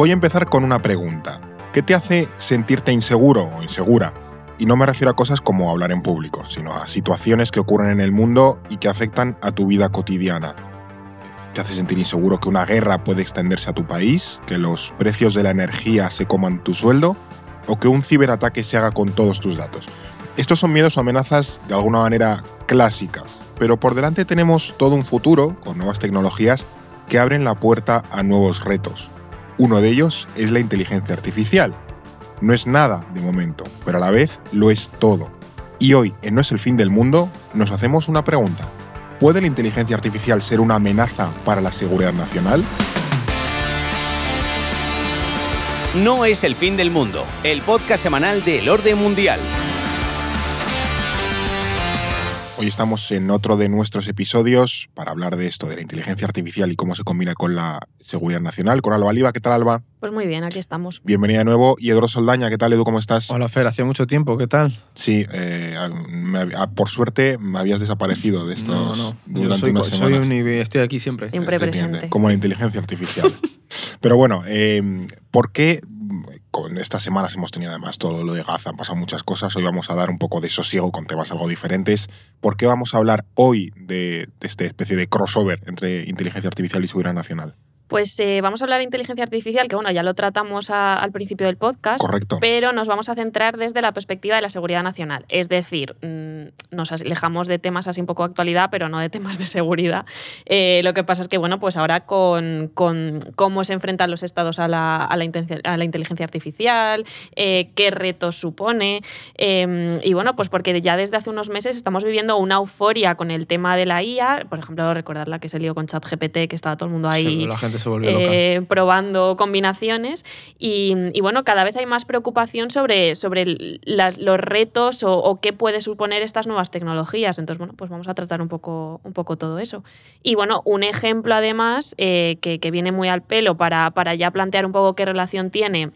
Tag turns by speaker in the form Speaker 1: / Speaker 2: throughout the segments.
Speaker 1: Voy a empezar con una pregunta. ¿Qué te hace sentirte inseguro o insegura? Y no me refiero a cosas como hablar en público, sino a situaciones que ocurren en el mundo y que afectan a tu vida cotidiana. ¿Te hace sentir inseguro que una guerra puede extenderse a tu país? ¿Que los precios de la energía se coman tu sueldo? ¿O que un ciberataque se haga con todos tus datos? Estos son miedos o amenazas de alguna manera clásicas, pero por delante tenemos todo un futuro con nuevas tecnologías que abren la puerta a nuevos retos. Uno de ellos es la inteligencia artificial. No es nada de momento, pero a la vez lo es todo. Y hoy, en No es el fin del mundo, nos hacemos una pregunta. ¿Puede la inteligencia artificial ser una amenaza para la seguridad nacional?
Speaker 2: No es el fin del mundo, el podcast semanal del orden mundial.
Speaker 1: Hoy estamos en otro de nuestros episodios para hablar de esto, de la inteligencia artificial y cómo se combina con la seguridad nacional. Con Alba Oliva, ¿qué tal Alba?
Speaker 3: Pues muy bien, aquí estamos.
Speaker 1: Bienvenida de nuevo. Y Eduardo Soldaña, ¿qué tal Edu? ¿Cómo estás?
Speaker 4: Hola Fer, hacía mucho tiempo, ¿qué tal?
Speaker 1: Sí, eh, me- ah, por suerte me habías desaparecido de estos
Speaker 4: no, no. Yo
Speaker 1: durante
Speaker 4: soy,
Speaker 1: unas
Speaker 4: soy
Speaker 1: semanas.
Speaker 4: un IB, estoy aquí siempre.
Speaker 3: Siempre presente.
Speaker 1: Como la inteligencia artificial. Pero bueno, eh, ¿por qué con estas semanas hemos tenido además todo lo de Gaza, han pasado muchas cosas, hoy vamos a dar un poco de sosiego con temas algo diferentes. ¿Por qué vamos a hablar hoy de, de esta especie de crossover entre inteligencia artificial y seguridad nacional?
Speaker 3: Pues eh, vamos a hablar de inteligencia artificial, que bueno, ya lo tratamos a- al principio del podcast.
Speaker 1: Correcto.
Speaker 3: Pero nos vamos a centrar desde la perspectiva de la seguridad nacional. Es decir, mm, nos alejamos de temas así un poco de actualidad, pero no de temas de seguridad. Eh, lo que pasa es que, bueno, pues ahora con, con cómo se enfrentan los estados a la, a la intenci- a la inteligencia artificial, eh, qué retos supone. eh, y bueno, pues porque ya desde hace unos meses estamos viviendo una euforia con el tema de la IA. Por ejemplo, recordar la que se lió con ChatGPT, que estaba todo el mundo ahí
Speaker 4: Sí, la gente
Speaker 3: eh, probando combinaciones y, bueno, cada vez hay más preocupación sobre, sobre las- los retos o, o qué puede suponer estas nuevas tecnologías. Entonces, bueno, pues vamos a tratar un poco, un poco todo eso. Y bueno, un ejemplo además eh, que, que viene muy al pelo para, para ya plantear un poco qué relación tiene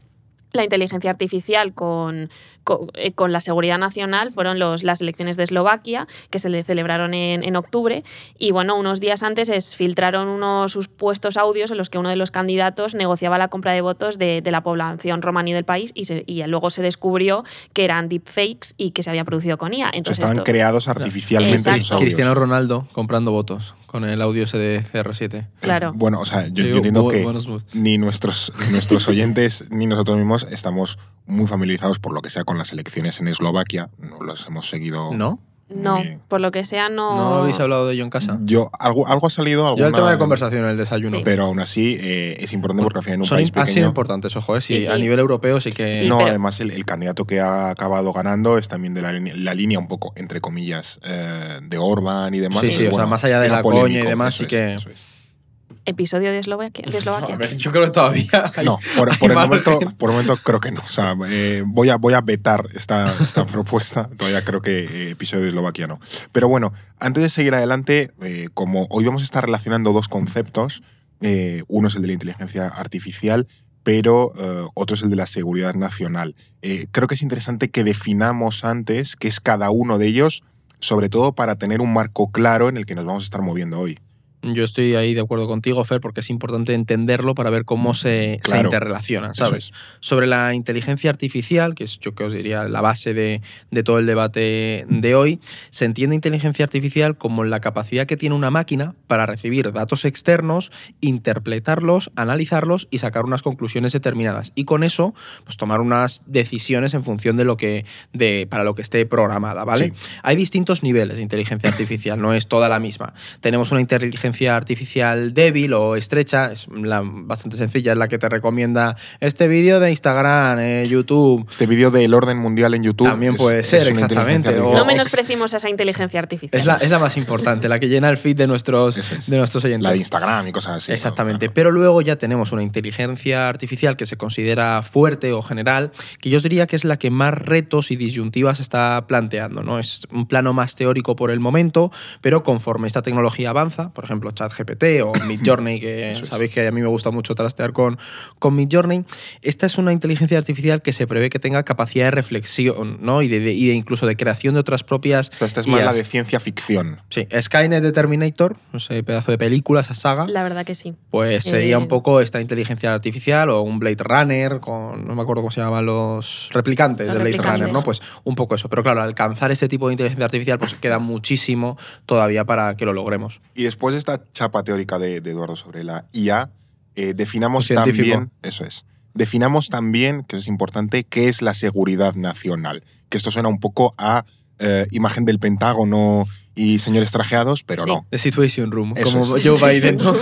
Speaker 3: la inteligencia artificial con, con, eh, con la seguridad nacional fueron los, las elecciones de Eslovaquia, que se le celebraron en, en octubre. Y bueno, unos días antes es, filtraron unos supuestos audios en los que uno de los candidatos negociaba la compra de votos de, de la población romaní del país y, se- y luego se descubrió que eran deepfakes y que se había producido con IA.
Speaker 1: O sea,
Speaker 3: Entonces,
Speaker 1: estaban
Speaker 3: esto-
Speaker 1: creados artificialmente.
Speaker 4: Cristiano Ronaldo comprando votos con el audio ese de CR7.
Speaker 3: Claro.
Speaker 1: Bueno, o sea, yo, entiendo
Speaker 4: bu-
Speaker 1: que ni nuestros, ni nuestros oyentes ni nosotros mismos estamos muy familiarizados por lo que sea con las elecciones en Eslovaquia. No las hemos seguido.
Speaker 4: ¿No?
Speaker 3: No,
Speaker 1: Bien.
Speaker 3: por lo que sea, no.
Speaker 4: ¿No habéis hablado de ello en casa?
Speaker 1: Yo, algo, algo ha salido,
Speaker 4: Yo
Speaker 1: alguna,
Speaker 4: el tema de conversación en el desayuno.
Speaker 3: Sí.
Speaker 1: Pero aún así eh, es importante porque al final en un
Speaker 4: Son
Speaker 1: país
Speaker 4: in- han sido
Speaker 1: pequeño.
Speaker 4: importantes, ojo, ¿eh? Sí,
Speaker 3: Sí, sí.
Speaker 4: a nivel europeo sí que...
Speaker 3: Sí,
Speaker 1: no,
Speaker 3: pero-
Speaker 1: además el, el candidato que ha acabado ganando es también de la, línea- la línea un poco, entre comillas, eh, de Orban y demás.
Speaker 4: Sí, sí, o sea, más allá de la coña y
Speaker 1: polémico,
Speaker 4: demás, sí
Speaker 1: es,
Speaker 4: que-
Speaker 1: eso es.
Speaker 3: Episodio de Eslovaquia. de Eslovaquia.
Speaker 4: A ver, yo creo que todavía... hay-
Speaker 1: No, por,
Speaker 4: hay
Speaker 1: por el momento, por el momento creo que no. O sea, eh, voy, a, voy a vetar esta, esta propuesta. Todavía creo que eh, episodio de Eslovaquia no. Pero bueno, antes de seguir adelante, eh, como hoy vamos a estar relacionando dos conceptos, eh, uno es el de la inteligencia artificial, pero otro es el de la seguridad nacional. Eh, creo que es interesante que definamos antes qué es cada uno de ellos, sobre todo para tener un marco claro en el que nos vamos a estar moviendo hoy.
Speaker 4: Yo estoy ahí de acuerdo contigo, Fer, porque es importante entenderlo para ver cómo se, se
Speaker 1: Claro.
Speaker 4: interrelacionan, ¿sabes?
Speaker 1: es.
Speaker 4: Sobre la inteligencia artificial, que es yo que os diría la base de, de todo el debate de hoy, se entiende inteligencia artificial como la capacidad que tiene una máquina para recibir datos externos, interpretarlos, analizarlos y sacar unas conclusiones determinadas. Y con eso, pues tomar unas decisiones en función de lo que, de, para lo que esté programada, ¿vale?
Speaker 1: Sí.
Speaker 4: Hay distintos niveles de inteligencia artificial, no es toda la misma. Tenemos una inteligencia inteligencia artificial débil o estrecha, es la, bastante sencilla, es la que te recomienda este vídeo de Instagram, eh, YouTube.
Speaker 1: Este vídeo del orden mundial en YouTube.
Speaker 4: También puede ser,
Speaker 1: una
Speaker 4: exactamente, o-
Speaker 3: No
Speaker 1: artificial.
Speaker 3: menosprecimos esa inteligencia artificial.
Speaker 4: Es la, es la más importante, la que llena el feed de nuestros,
Speaker 1: es.
Speaker 4: de nuestros oyentes.
Speaker 1: La de Instagram y cosas así. ¿no?
Speaker 4: Exactamente. Pero luego ya tenemos una inteligencia artificial que se considera fuerte o general, que yo os diría que es la que más retos y disyuntivas está planteando. ¿no? Es un plano más teórico por el momento, pero conforme esta tecnología avanza, por ejemplo, ChatGPT o Midjourney, que
Speaker 1: es.
Speaker 4: sabéis que a mí me gusta mucho trastear con, con Midjourney, esta es una inteligencia artificial que se prevé que tenga capacidad de reflexión ¿no? y, de, de- y de incluso de creación de otras propias.
Speaker 1: O sea, esta es más la de ciencia ficción.
Speaker 4: Sí, Skynet de Terminator, ese pedazo de película, esa saga.
Speaker 3: La verdad que sí.
Speaker 4: Pues sería
Speaker 3: Eh,
Speaker 4: un poco esta inteligencia artificial o un Blade Runner con, no me acuerdo cómo se llamaban los replicantes
Speaker 3: Los
Speaker 4: de Blade
Speaker 3: replicantes.
Speaker 4: Runner, ¿no? Pues un poco eso. Pero claro, alcanzar este tipo de inteligencia artificial pues queda muchísimo todavía para que lo logremos.
Speaker 1: Y después de esta chapa teórica de, de Eduardo sobre la IA, eh, definamos
Speaker 4: científico.
Speaker 1: también, eso es, definamos también, que es importante, qué es la seguridad nacional. Que esto suena un poco a eh, imagen del Pentágono y señores trajeados, pero no.
Speaker 4: The Situation Room,
Speaker 1: Eso
Speaker 4: como
Speaker 1: es.
Speaker 4: Joe Biden, ¿no?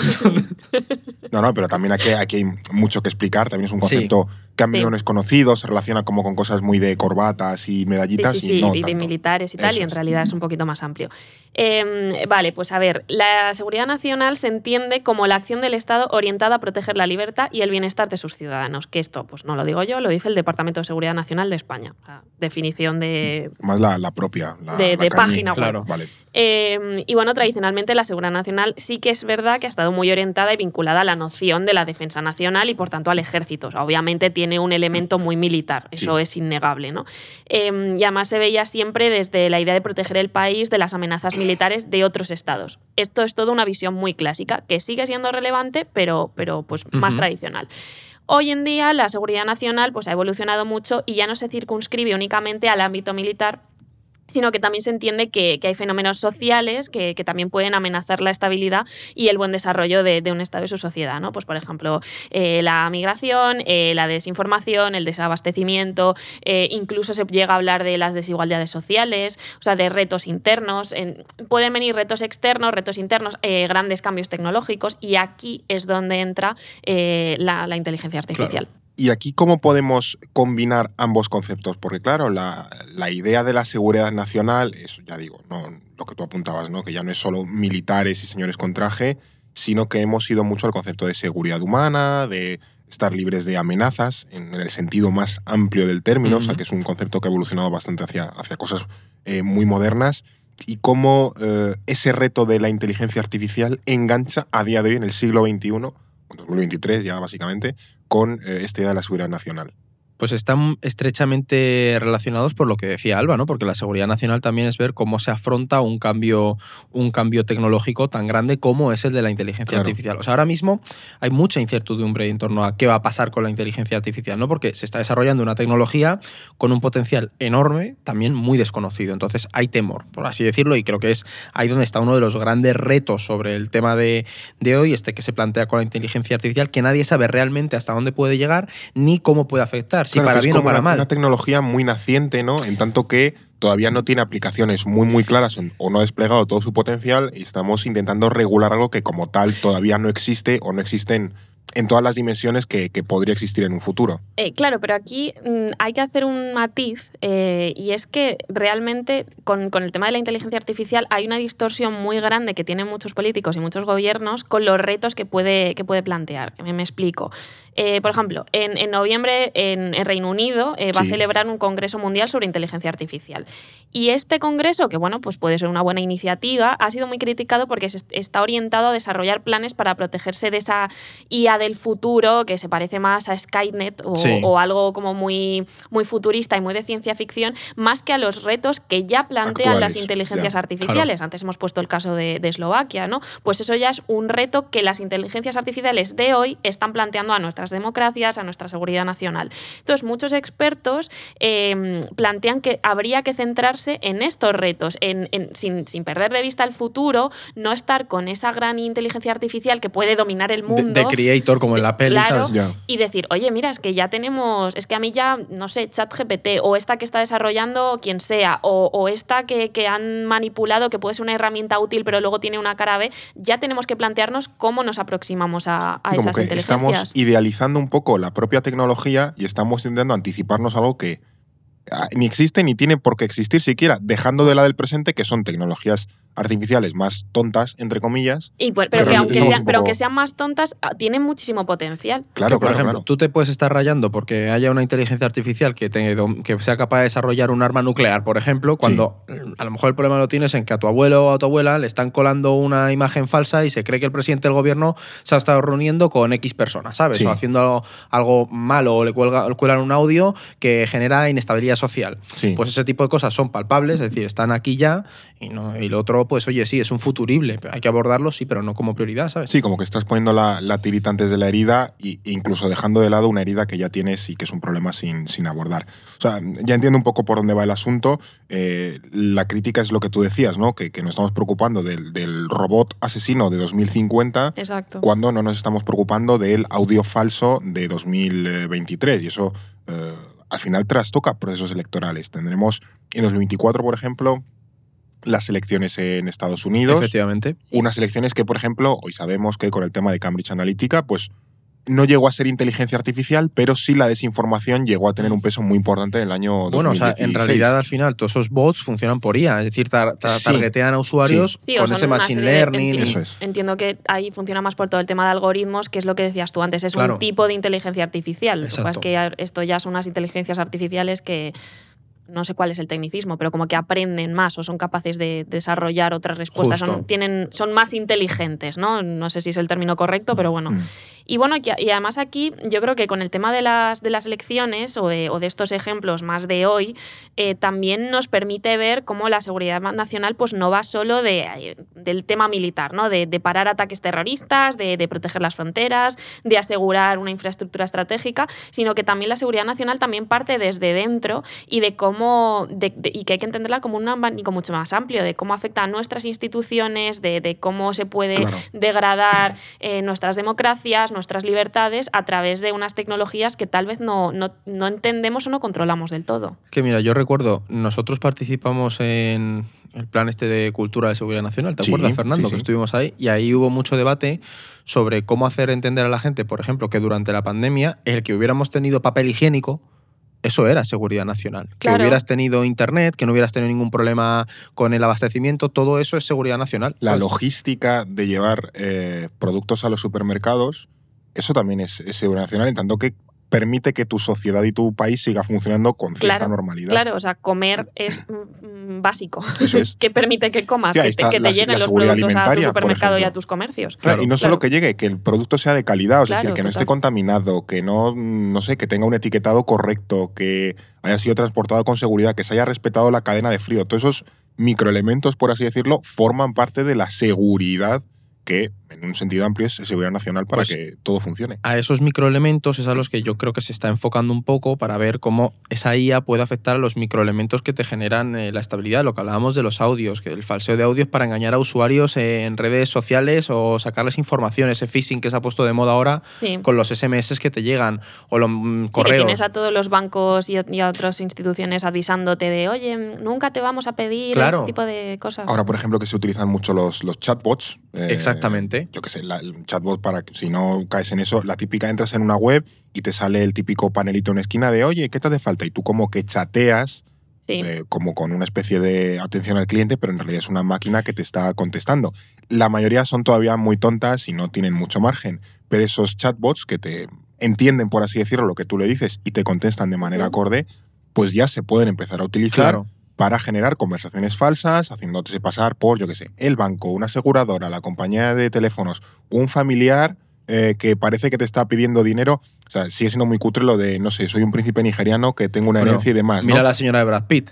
Speaker 1: No, no, pero también aquí, aquí hay mucho que explicar. También es un
Speaker 4: Sí.
Speaker 1: concepto que a mí
Speaker 3: Sí.
Speaker 1: no es conocido, se relaciona como con cosas muy de corbatas y
Speaker 3: Sí,
Speaker 1: medallitas
Speaker 3: sí, sí,
Speaker 1: y no
Speaker 3: y de
Speaker 1: tanto.
Speaker 3: militares y tal,
Speaker 1: Eso
Speaker 3: y en
Speaker 1: es.
Speaker 3: realidad es un poquito más amplio. Eh, vale, pues a ver, la seguridad nacional se entiende como la acción del Estado orientada a proteger la libertad y el bienestar de sus ciudadanos, que esto pues no lo digo yo, lo dice el Departamento de Seguridad Nacional de España. O sea, definición de,
Speaker 1: Más la, la propia. La,
Speaker 3: de,
Speaker 1: la
Speaker 3: de página web.
Speaker 4: Claro.
Speaker 1: Vale.
Speaker 3: Eh, y bueno, tradicionalmente la seguridad nacional sí que es verdad que ha estado muy orientada y vinculada a la noción de la defensa nacional y por tanto al ejército. O sea, obviamente tiene un elemento muy militar, eso
Speaker 1: Sí.
Speaker 3: es innegable. ¿no? Eh, y además se veía siempre desde la idea de proteger el país de las amenazas militares de otros estados. Esto es toda una visión muy clásica, que sigue siendo relevante, pero, pero pues más tradicional. Hoy en día la seguridad nacional pues, ha evolucionado mucho y ya no se circunscribe únicamente al ámbito militar, sino que también se entiende que, que hay fenómenos sociales que, que también pueden amenazar la estabilidad y el buen desarrollo de, de un Estado y su sociedad. ¿no? Pues, por ejemplo, eh, la migración, eh, la desinformación, el desabastecimiento, eh, incluso se llega a hablar de las desigualdades sociales, o sea, de retos internos. En- pueden venir retos externos, retos internos, grandes cambios tecnológicos y aquí es donde entra la, la inteligencia artificial.
Speaker 1: Y aquí, ¿cómo podemos combinar ambos conceptos? Porque, claro, la, la idea de la seguridad nacional, es, ya digo, no lo que tú apuntabas, ¿no? que ya no es solo militares y señores con traje, sino que hemos ido mucho al concepto de seguridad humana, de estar libres de amenazas, en el sentido más amplio del término, o sea, que es un concepto que ha evolucionado bastante hacia, hacia cosas eh, muy modernas, y cómo eh, ese reto de la inteligencia artificial engancha a día de hoy, en el siglo XXI, en 2023 ya básicamente, con eh, esta idea de la seguridad nacional.
Speaker 4: Pues están estrechamente relacionados por lo que decía Alba, ¿no? Porque la seguridad nacional también es ver cómo se afronta un cambio, un cambio tecnológico tan grande como es el de la inteligencia
Speaker 1: Claro.
Speaker 4: artificial. O sea, ahora mismo hay mucha incertidumbre en torno a qué va a pasar con la inteligencia artificial, ¿no? Porque se está desarrollando una tecnología con un potencial enorme, también muy desconocido. Entonces hay temor, por así decirlo, y creo que es ahí donde está uno de los grandes retos sobre el tema de, de hoy, este que se plantea con la inteligencia artificial, que nadie sabe realmente hasta dónde puede llegar ni cómo puede afectar, si
Speaker 1: Claro,
Speaker 4: para
Speaker 1: es
Speaker 4: bien o para
Speaker 1: una,
Speaker 4: mal.
Speaker 1: una tecnología muy naciente, ¿no? En tanto que todavía no tiene aplicaciones muy, muy claras o no ha desplegado todo su potencial y estamos intentando regular algo que como tal todavía no existe o no existen en todas las dimensiones que, que podría existir en un futuro.
Speaker 3: Eh, claro, pero aquí mm, hay que hacer un matiz eh, y es que realmente con, con el tema de la inteligencia artificial hay una distorsión muy grande que tienen muchos políticos y muchos gobiernos con los retos que puede, que puede plantear. Me, me explico. Eh, por ejemplo, en, en noviembre en, en Reino Unido eh, va a celebrar un congreso mundial sobre inteligencia artificial. Y este congreso, que bueno, pues puede ser una buena iniciativa, ha sido muy criticado porque se est- está orientado a desarrollar planes para protegerse de esa IA del futuro que se parece más a Skynet o,
Speaker 4: Sí.
Speaker 3: o algo como muy, muy futurista y muy de ciencia ficción, más que a los retos que ya plantean las inteligencias
Speaker 1: ya,
Speaker 3: artificiales. Antes hemos puesto el caso de, de Eslovaquia, ¿no? Pues eso ya es un reto que las inteligencias artificiales de hoy están planteando a nuestras nuestras democracias, a nuestra seguridad nacional. Entonces, muchos expertos eh, plantean que habría que centrarse en estos retos, en, en- sin, sin perder de vista el futuro, no estar con esa gran inteligencia artificial que puede dominar el mundo.
Speaker 4: de creator, como en la peli,
Speaker 3: Claro.
Speaker 4: ¿sabes?
Speaker 3: Y decir, oye, mira, es que ya tenemos, es que a mí ya, no sé, ChatGPT o esta que está desarrollando quien sea, o, o esta que, que han manipulado, que puede ser una herramienta útil, pero luego tiene una cara B, ya tenemos que plantearnos cómo nos aproximamos a, a
Speaker 1: Como
Speaker 3: esas
Speaker 1: que
Speaker 3: inteligencias.
Speaker 1: estamos idealizando un poco la propia tecnología y estamos intentando anticiparnos algo que ah, ni existe ni tiene por qué existir siquiera, dejando de lado el presente que son tecnologías artificiales más tontas, entre comillas.
Speaker 3: Y pues-
Speaker 1: Pero
Speaker 3: que aunque sean,
Speaker 1: un
Speaker 3: pero
Speaker 1: poco-
Speaker 3: aunque sean más tontas, ah, tienen muchísimo potencial.
Speaker 1: Claro,
Speaker 4: que, por
Speaker 1: claro,
Speaker 4: ejemplo,
Speaker 1: claro.
Speaker 4: tú te puedes estar rayando porque haya una inteligencia artificial que, te- que sea capaz de desarrollar un arma nuclear, por ejemplo, cuando mm, a lo mejor el problema lo tienes en que a tu abuelo o a tu abuela le están colando una imagen falsa y se cree que el presidente del gobierno se ha estado reuniendo con X personas, ¿sabes?
Speaker 1: Sí.
Speaker 4: O haciendo algo, algo malo o le cuelga, le cuelan un audio que genera inestabilidad social.
Speaker 1: Sí.
Speaker 4: Pues ese tipo de cosas son palpables, es decir, están aquí ya y, no, y lo otro, pues oye, sí, es un futurible, hay que abordarlo, sí, pero no como prioridad, ¿sabes?
Speaker 1: Sí, como que estás poniendo la, la tirita antes de la herida e incluso dejando de lado una herida que ya tienes y que es un problema sin, sin abordar. O sea, ya entiendo un poco por dónde va el asunto. Eh, la crítica es lo que tú decías, ¿no? Que, que nos estamos preocupando del, del robot asesino de 2050
Speaker 3: Exacto.
Speaker 1: cuando no nos estamos preocupando del audio falso de 2023. Y eso eh, al final trastoca procesos electorales. Tendremos en 2024, por ejemplo, las elecciones en Estados Unidos.
Speaker 4: Efectivamente.
Speaker 1: Unas elecciones que, por ejemplo, hoy sabemos que con el tema de Cambridge Analytica, pues no llegó a ser inteligencia artificial, pero sí la desinformación llegó a tener un peso muy importante en el año 2016.
Speaker 4: Bueno, o sea, en realidad al final todos esos bots funcionan por IA, es decir, tar- tar- targetean a usuarios
Speaker 3: Sí,
Speaker 4: con ese machine learning.
Speaker 3: enti-
Speaker 1: Eso es.
Speaker 3: Entiendo que ahí funciona más por todo el tema de algoritmos, que es lo que decías tú antes, es
Speaker 4: Claro.
Speaker 3: un tipo de inteligencia artificial. Lo que pasa es
Speaker 4: Exacto.
Speaker 3: que esto ya son unas inteligencias artificiales que no sé cuál es el tecnicismo, pero como que aprenden más o son capaces de desarrollar otras respuestas,
Speaker 4: Justo.
Speaker 3: son, tienen, son más inteligentes, ¿no? No sé si es el término correcto, pero bueno.
Speaker 1: Mm.
Speaker 3: Y bueno, y además aquí yo creo que con el tema de las, de las elecciones o de, o de estos ejemplos más de hoy, eh, también nos permite ver cómo la seguridad nacional pues no va solo de, del tema militar, ¿no? de, de parar ataques terroristas, de, de proteger las fronteras, de asegurar una infraestructura estratégica, sino que también la seguridad nacional también parte desde dentro y de cómo, de- y que hay que entenderla como un abanico mucho más amplio, de cómo afecta a nuestras instituciones, de, de cómo se puede
Speaker 1: Claro.
Speaker 3: degradar eh, nuestras democracias, nuestras libertades a través de unas tecnologías que tal vez no, no, no entendemos o no controlamos del todo.
Speaker 4: Que mira, yo recuerdo, nosotros participamos en el plan este de cultura de seguridad nacional, ¿te
Speaker 1: Sí,
Speaker 4: acuerdas, Fernando?
Speaker 1: sí, sí.
Speaker 4: Que estuvimos ahí y ahí hubo mucho debate sobre cómo hacer entender a la gente, por ejemplo, que durante la pandemia el que hubiéramos tenido papel higiénico eso era seguridad nacional.
Speaker 3: Claro.
Speaker 4: Que hubieras tenido internet, que no hubieras tenido ningún problema con el abastecimiento, todo eso es seguridad nacional.
Speaker 1: La
Speaker 4: Pues,
Speaker 1: logística de llevar eh, productos a los supermercados, eso también es, es seguridad nacional, en tanto que permite que tu sociedad y tu país siga funcionando con cierta
Speaker 3: Claro,
Speaker 1: normalidad.
Speaker 3: Claro, o sea, comer es mm, básico.
Speaker 1: Eso es.
Speaker 3: que permite que comas, que te, que te
Speaker 1: la-
Speaker 3: lleguen
Speaker 1: la
Speaker 3: los productos a tu supermercado y a tus comercios.
Speaker 1: Claro, y no solo que llegue, que el producto sea de calidad, es
Speaker 3: Claro,
Speaker 1: decir, que no esté contaminado, que no, no sé, que tenga un etiquetado correcto, que haya sido transportado con seguridad, que se haya respetado la cadena de frío. Todos esos microelementos, por así decirlo, forman parte de la seguridad que, en un sentido amplio, es seguridad nacional para
Speaker 4: Pues-
Speaker 1: que todo funcione.
Speaker 4: a esos microelementos es a los que yo creo que se está enfocando un poco para ver cómo esa IA puede afectar a los microelementos que te generan eh, la estabilidad. Lo que hablábamos de los audios, que el falseo de audios para engañar a usuarios en redes sociales o sacarles información, ese phishing que se ha puesto de moda ahora
Speaker 3: Sí.
Speaker 4: con los SMS que te llegan o los mm,
Speaker 3: Sí, que
Speaker 4: correos.
Speaker 3: tienes a todos los bancos y, y a otras instituciones avisándote de, oye, nunca te vamos a pedir
Speaker 4: Claro.
Speaker 3: este tipo de cosas.
Speaker 1: Ahora, por ejemplo, que se utilizan mucho los, los chatbots. eh,
Speaker 4: Exactamente.
Speaker 1: Yo qué sé, la- el chatbot, para que si no caes en eso, la típica, entras en una web y te sale el típico panelito en esquina de, oye, ¿qué te hace falta? Y tú como que chateas
Speaker 3: sí.
Speaker 1: eh, como con una especie de atención al cliente, pero en realidad es una máquina que te está contestando. La mayoría son todavía muy tontas y no tienen mucho margen, pero esos chatbots que te entienden, por así decirlo, lo que tú le dices y te contestan de manera acorde, pues ya se pueden empezar a utilizar
Speaker 4: Claro.
Speaker 1: Para generar conversaciones falsas, haciéndote pasar por, yo qué sé, el banco, una aseguradora, la compañía de teléfonos, un familiar eh, que parece que te está pidiendo dinero. O sea, sigue siendo muy cutre lo de, no sé, soy un príncipe nigeriano que tengo una
Speaker 4: Bueno,
Speaker 1: herencia y demás. ¿no?
Speaker 4: Mira la señora de Brad Pitt.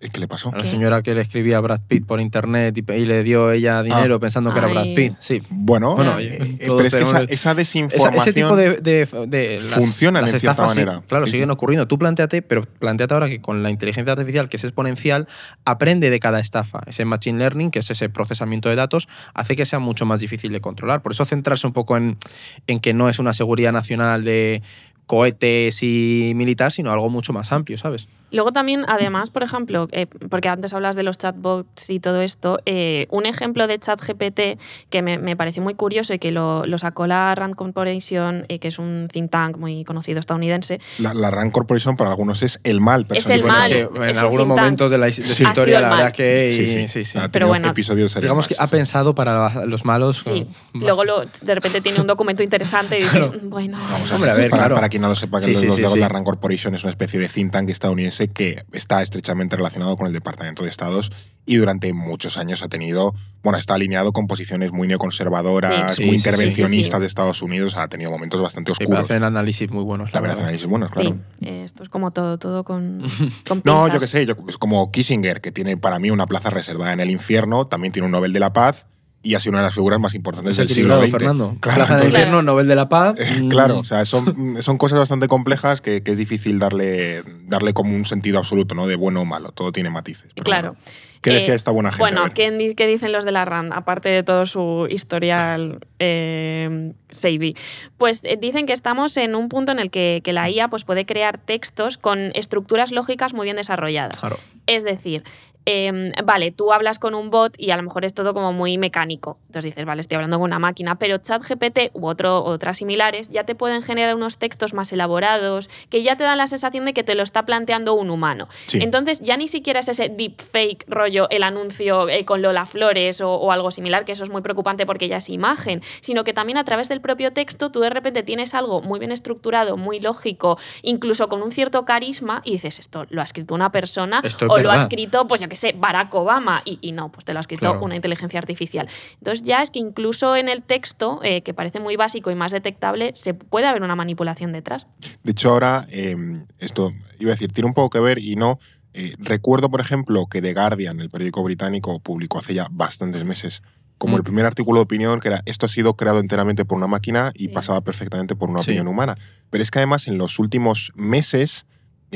Speaker 1: ¿Qué le pasó?
Speaker 4: A la señora que le escribía a Brad Pitt por internet y, y le dio ella dinero pensando que era Brad. Pitt. Sí.
Speaker 1: Bueno,
Speaker 4: Bueno,
Speaker 1: eh, eh, pero es que esa,
Speaker 4: tenemos-
Speaker 1: esa
Speaker 4: Esa-
Speaker 1: desinformación...
Speaker 4: ese tipo de, de- de- las-
Speaker 1: Funcionan
Speaker 4: las
Speaker 1: en cierta
Speaker 4: sí,
Speaker 1: manera.
Speaker 4: claro,
Speaker 1: Sí,
Speaker 4: siguen
Speaker 1: sí.
Speaker 4: ocurriendo. Tú planteate, pero planteate ahora que con la inteligencia artificial, que es exponencial, aprende de cada estafa. Ese machine learning, que es ese procesamiento de datos, hace que sea mucho más difícil de controlar. Por eso centrarse un poco en, en que no es una seguridad nacional de cohetes y militar, sino algo mucho más amplio, ¿sabes?
Speaker 3: Luego también, además, por ejemplo, eh, porque antes hablas de los chatbots y todo esto, eh, un ejemplo de chat GPT que me, me pareció muy curioso y que lo, lo sacó la Rand Corporation, eh, que es un think tank muy conocido estadounidense,
Speaker 1: La, la Rand Corporation para algunos es el mal
Speaker 3: Es el mal.
Speaker 4: es que en
Speaker 3: es
Speaker 4: algunos momentos de, la, de su historia, la
Speaker 3: mal.
Speaker 4: verdad que...
Speaker 1: Sí,
Speaker 4: y-
Speaker 1: sí.
Speaker 4: sí, sí.
Speaker 1: Ha
Speaker 3: Pero
Speaker 1: tenido
Speaker 3: bueno.
Speaker 1: episodios
Speaker 4: Digamos que ha pensado para los malos.
Speaker 3: sí.
Speaker 4: más-
Speaker 3: Luego lo- de repente tiene un documento interesante y dices,
Speaker 4: Claro.
Speaker 3: bueno,
Speaker 1: Vamos
Speaker 4: Hombre, a ver,
Speaker 1: para,
Speaker 4: claro.
Speaker 1: para quien no lo sepa, que
Speaker 4: Sí,
Speaker 1: los,
Speaker 4: sí,
Speaker 1: los
Speaker 4: sí,
Speaker 1: de
Speaker 4: sí.
Speaker 1: la Rand Corporation es una especie de think tank estadounidense que está estrechamente relacionado con el Departamento de Estados y durante muchos años ha tenido, bueno, está alineado con posiciones muy neoconservadoras,
Speaker 4: Sí, sí,
Speaker 1: muy
Speaker 4: sí,
Speaker 1: intervencionistas
Speaker 3: sí, sí.
Speaker 1: de Estados Unidos, ha tenido momentos bastante oscuros.
Speaker 4: hacen análisis muy buenos.
Speaker 1: También hacen análisis buenos, claro.
Speaker 3: sí, eh, esto es como todo, todo con, con
Speaker 1: No, yo qué sé, yo, es como Kissinger, que tiene para mí una plaza reservada en el infierno, también tiene un Nobel de la Paz y ha sido una de las figuras más importantes
Speaker 4: Es
Speaker 1: del siglo XX.
Speaker 4: Fernando.
Speaker 1: Claro, entonces-
Speaker 4: infierno, Nobel de la Paz.
Speaker 1: Eh,
Speaker 4: mm,
Speaker 1: Claro, o sea, son, son cosas bastante complejas que, que es difícil darle, darle como un sentido absoluto, ¿no? De bueno o malo. Todo tiene matices. pero
Speaker 3: Claro.
Speaker 1: bueno. ¿Qué decía
Speaker 3: Eh,
Speaker 1: esta buena gente?
Speaker 3: Bueno. ¿qué, di- qué dicen los de la RAND, aparte de todo su historial eh, shady? Pues eh, dicen que estamos en un punto en el que, que la IA pues, puede crear textos con estructuras lógicas muy bien desarrolladas.
Speaker 4: Claro.
Speaker 3: Es decir, em, vale, tú hablas con un bot y a lo mejor es todo como muy mecánico. Entonces dices, vale, estoy hablando con una máquina, pero ChatGPT u otro, otras similares ya te pueden generar unos textos más elaborados que ya te dan la sensación de que te lo está planteando un humano.
Speaker 1: Sí.
Speaker 3: Entonces ya ni siquiera es ese deepfake rollo, el anuncio eh, con Lola Flores o, o algo similar, que eso es muy preocupante porque ya es imagen, sino que también a través del propio texto tú de repente tienes algo muy bien estructurado, muy lógico, incluso con un cierto carisma y dices, esto lo ha escrito una persona
Speaker 4: Esto
Speaker 3: o lo ha escrito, pues yo que sé, Barack Obama y, y no, pues te lo ha escrito
Speaker 4: Claro.
Speaker 3: una inteligencia artificial. Entonces ya es que incluso en el texto, eh, que parece muy básico y más detectable, se puede haber una manipulación detrás.
Speaker 1: De hecho, ahora, eh, esto iba a decir, tiene un poco que ver y no. Eh, recuerdo, por ejemplo, que The Guardian, el periódico británico, publicó hace ya bastantes meses como
Speaker 4: Mm.
Speaker 1: el primer artículo de opinión que era esto ha sido creado enteramente por una máquina y
Speaker 3: Sí.
Speaker 1: pasaba perfectamente por una
Speaker 4: Sí.
Speaker 1: opinión humana. Pero es que además en los últimos meses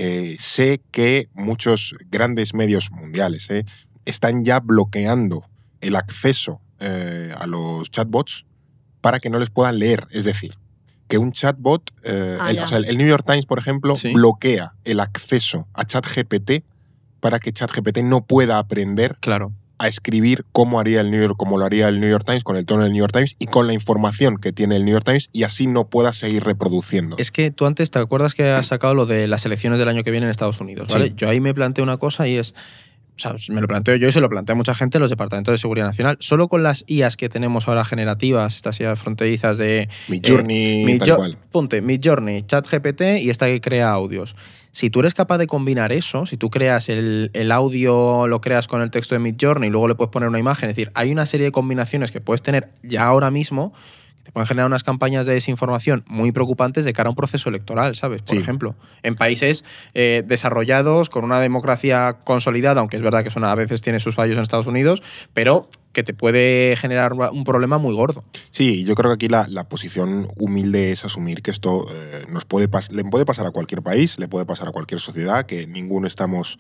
Speaker 1: eh, sé que muchos grandes medios mundiales eh, están ya bloqueando el acceso eh, a los chatbots para que no les puedan leer. Es decir, que un chatbot, eh,
Speaker 3: Ah,
Speaker 1: el, o sea, el New York Times, por ejemplo,
Speaker 4: Sí.
Speaker 1: bloquea el acceso a ChatGPT para que ChatGPT no pueda aprender
Speaker 4: Claro.
Speaker 1: A escribir cómo haría el New York, como lo haría el New York Times, con el tono del New York Times y con la información que tiene el New York Times y así no pueda seguir reproduciendo.
Speaker 4: Es que tú antes te acuerdas que has sacado lo de las elecciones del año que viene en Estados Unidos, ¿vale?
Speaker 1: Sí.
Speaker 4: Yo ahí me planteo una cosa y es. O sea, me lo planteo yo y se lo plantea mucha gente en los departamentos de seguridad nacional. Solo con las IAs que tenemos ahora generativas, estas IAs fronterizas de
Speaker 1: Mi Journey,
Speaker 4: Mi
Speaker 1: tal
Speaker 4: Jo-
Speaker 1: cual.
Speaker 4: Ponte Midjourney, ChatGPT y esta que crea audios. Si tú eres capaz de combinar eso, si tú creas el, el audio, lo creas con el texto de Midjourney y luego le puedes poner una imagen, es decir, hay una serie de combinaciones que puedes tener ya ahora mismo te pueden generar unas campañas de desinformación muy preocupantes de cara a un proceso electoral, ¿sabes? Por
Speaker 1: Sí.
Speaker 4: ejemplo, en países eh, desarrollados, con una democracia consolidada, aunque es verdad que eso a veces tiene sus fallos en Estados Unidos, pero que te puede generar un problema muy gordo.
Speaker 1: Sí, yo creo que aquí la, la posición humilde es asumir que esto eh, nos puede le puede pasar a cualquier país, le puede pasar a cualquier sociedad, que ninguno estamos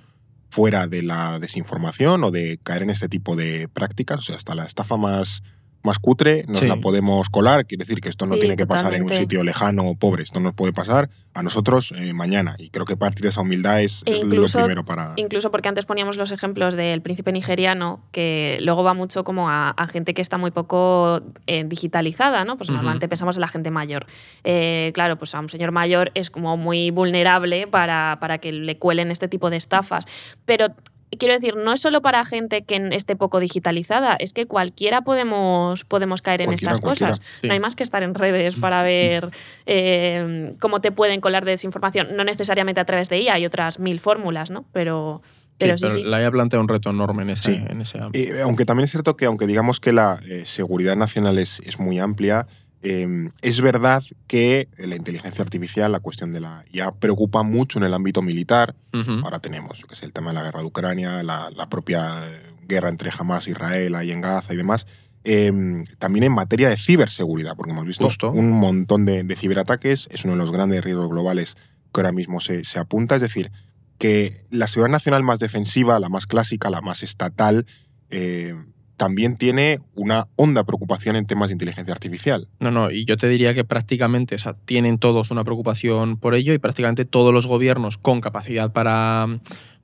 Speaker 1: fuera de la desinformación o de caer en este tipo de prácticas. O sea, hasta la estafa más, más cutre nos
Speaker 4: Sí.
Speaker 1: la podemos colar. Quiere decir que esto no
Speaker 3: Sí,
Speaker 1: tiene que pasar en un sitio lejano o pobre. Esto nos puede pasar a nosotros eh, mañana. Y creo que partir de esa humildad es,
Speaker 3: E
Speaker 1: lo primero para...
Speaker 3: Incluso porque antes poníamos los ejemplos del príncipe nigeriano, que luego va mucho como a, a gente que está muy poco eh, digitalizada, ¿no? Pues normalmente pensamos en la gente mayor. Eh, claro, pues a un señor mayor es como muy vulnerable para, para que le cuelen este tipo de estafas. Pero quiero decir, no es solo para gente que esté poco digitalizada, es que cualquiera podemos, podemos caer en estas cosas.
Speaker 4: Sí.
Speaker 3: No hay más que estar en redes para ver eh, cómo te pueden colar de desinformación. No necesariamente a través de IA, hay otras mil fórmulas, ¿no? Pero, pero sí, sí.
Speaker 4: la IA plantea un reto enorme en ese,
Speaker 1: Sí.
Speaker 4: en ese ámbito.
Speaker 1: Eh, aunque también es cierto que, aunque digamos que la eh, seguridad nacional es, es muy amplia, Eh, es verdad que la inteligencia artificial, la cuestión de la IA, preocupa mucho en el ámbito militar. Ahora tenemos, yo que sé, el tema de la guerra de Ucrania, la, la propia eh, guerra entre Hamas e Israel ahí en Gaza y demás. Eh, también en materia de ciberseguridad, porque hemos visto
Speaker 4: Justo.
Speaker 1: un montón de, de ciberataques, es uno de los grandes riesgos globales que ahora mismo se, se apunta. Es decir, que la seguridad nacional más defensiva, la más clásica, la más estatal, eh, también tiene una honda preocupación en temas de inteligencia artificial.
Speaker 4: No, no, y yo te diría que prácticamente, o sea, tienen todos una preocupación por ello y prácticamente todos los gobiernos con capacidad para,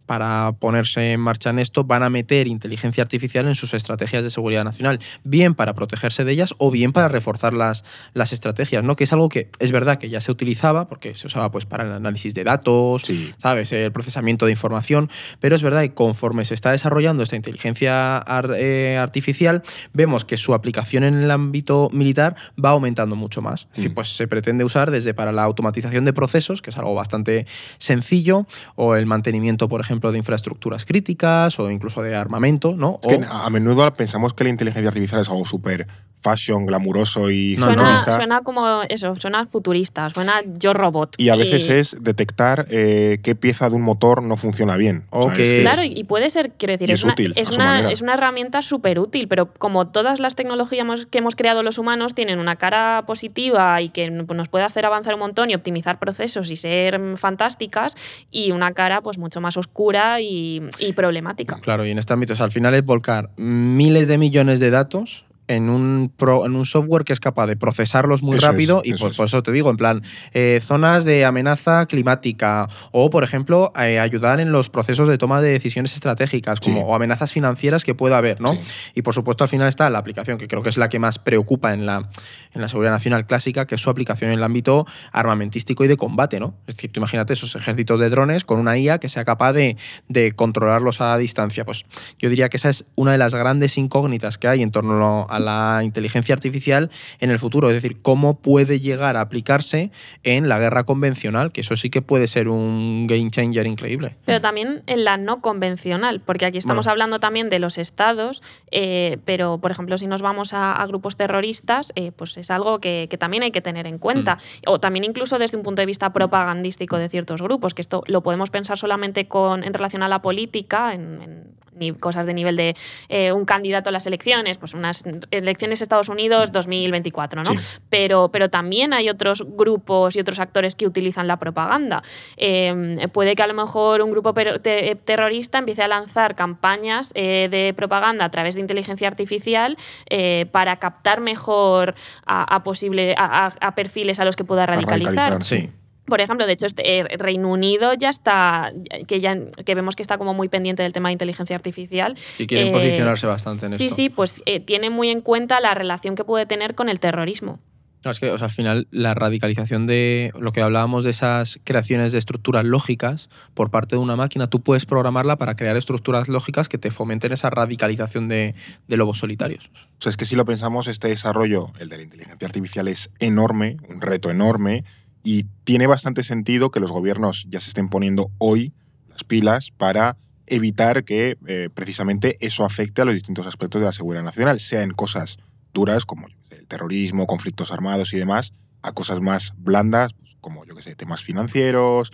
Speaker 4: para ponerse en marcha en esto van a meter inteligencia artificial en sus estrategias de seguridad nacional, bien para protegerse de ellas o bien para reforzar las, las estrategias, ¿no? Que es algo que es verdad que ya se utilizaba, porque se usaba pues para el análisis de datos,
Speaker 1: Sí.
Speaker 4: ¿sabes? El procesamiento de información, pero es verdad que conforme se está desarrollando esta inteligencia eh, artificial, vemos que su aplicación en el ámbito militar va aumentando mucho más. Es decir,
Speaker 1: Mm.
Speaker 4: pues se pretende usar desde para la automatización de procesos, que es algo bastante sencillo, o el mantenimiento, por ejemplo, de infraestructuras críticas o incluso de armamento, ¿no?
Speaker 1: Es que
Speaker 4: O-
Speaker 1: a a menudo pensamos que la inteligencia artificial es algo súper fashion, glamuroso y
Speaker 4: No,
Speaker 3: suena, suena como eso, suena futurista, suena yo robot.
Speaker 1: Y a veces es detectar eh, qué pieza de un motor no funciona bien.
Speaker 4: O que-
Speaker 1: Es-
Speaker 3: Claro, y puede ser, quiero decir, es,
Speaker 1: es
Speaker 3: una,
Speaker 1: útil,
Speaker 3: es, una,
Speaker 1: manera.
Speaker 3: es una herramienta súper útil, pero como todas las tecnologías que hemos creado los humanos tienen una cara positiva y que nos puede hacer avanzar un montón y optimizar procesos y ser mm, fantásticas, y una cara pues mucho más oscura y, problemática.
Speaker 4: Claro, y en este ámbito, al final es volcar miles de millones de datos en un, pro- en un software que es capaz de procesarlos muy
Speaker 1: Eso es,
Speaker 4: rápido y
Speaker 1: eso
Speaker 4: por,
Speaker 1: es.
Speaker 4: por eso te digo, en plan, eh, zonas de amenaza climática o, por ejemplo, eh, ayudar en los procesos de toma de decisiones estratégicas como,
Speaker 1: Sí.
Speaker 4: o amenazas financieras que pueda haber, ¿no?
Speaker 1: Sí.
Speaker 4: Y por supuesto, al final está la aplicación, que creo que es la que más preocupa en la, en la seguridad nacional clásica, que es su aplicación en el ámbito armamentístico y de combate, ¿no? Es decir, tú imagínate esos ejércitos de drones con una IA que sea capaz de, de controlarlos a distancia. Pues yo diría que esa es una de las grandes incógnitas que hay en torno a la inteligencia artificial en el futuro. Es decir, cómo puede llegar a aplicarse en la guerra convencional, que eso sí que puede ser un game changer increíble.
Speaker 3: Pero también en la no convencional, porque aquí estamos
Speaker 4: Bueno.
Speaker 3: hablando también de los estados, eh, pero por ejemplo, si nos vamos a, a grupos terroristas, eh, pues es algo que, que también hay que tener en cuenta. O también incluso desde un punto de vista propagandístico de ciertos grupos, que esto lo podemos pensar solamente con, en relación a la política, en, cosas de nivel de eh, un candidato a las elecciones, pues unas elecciones Estados Unidos 2024, ¿no?
Speaker 1: Sí.
Speaker 3: pero, pero también hay otros grupos y otros actores que utilizan la propaganda. Eh, puede que a lo mejor un grupo te- terrorista empiece a lanzar campañas eh, de propaganda a través de inteligencia artificial eh, para captar mejor a, a posible, a, a- a perfiles a los que pueda radicalizar.
Speaker 1: radicalizar,
Speaker 4: Sí.
Speaker 3: Por ejemplo, de hecho, este, eh, Reino Unido ya está, que ya que vemos que está como muy pendiente del tema de inteligencia artificial.
Speaker 4: Y quieren
Speaker 3: Eh,
Speaker 4: posicionarse bastante en
Speaker 3: Sí,
Speaker 4: esto.
Speaker 3: sí, pues eh, tiene muy en cuenta la relación que puede tener con el terrorismo.
Speaker 4: No, es que o sea, al final la radicalización de lo que hablábamos de esas creaciones de estructuras lógicas por parte de una máquina, tú puedes programarla para crear estructuras lógicas que te fomenten esa radicalización de, de lobos solitarios.
Speaker 1: O sea, es que si lo pensamos, este desarrollo, el de la inteligencia artificial, es enorme, un reto enorme, y tiene bastante sentido que los gobiernos ya se estén poniendo hoy las pilas para evitar que eh, precisamente eso afecte a los distintos aspectos de la seguridad nacional, sea en cosas duras como el terrorismo, conflictos armados y demás, a cosas más blandas pues, como yo que sé, temas financieros,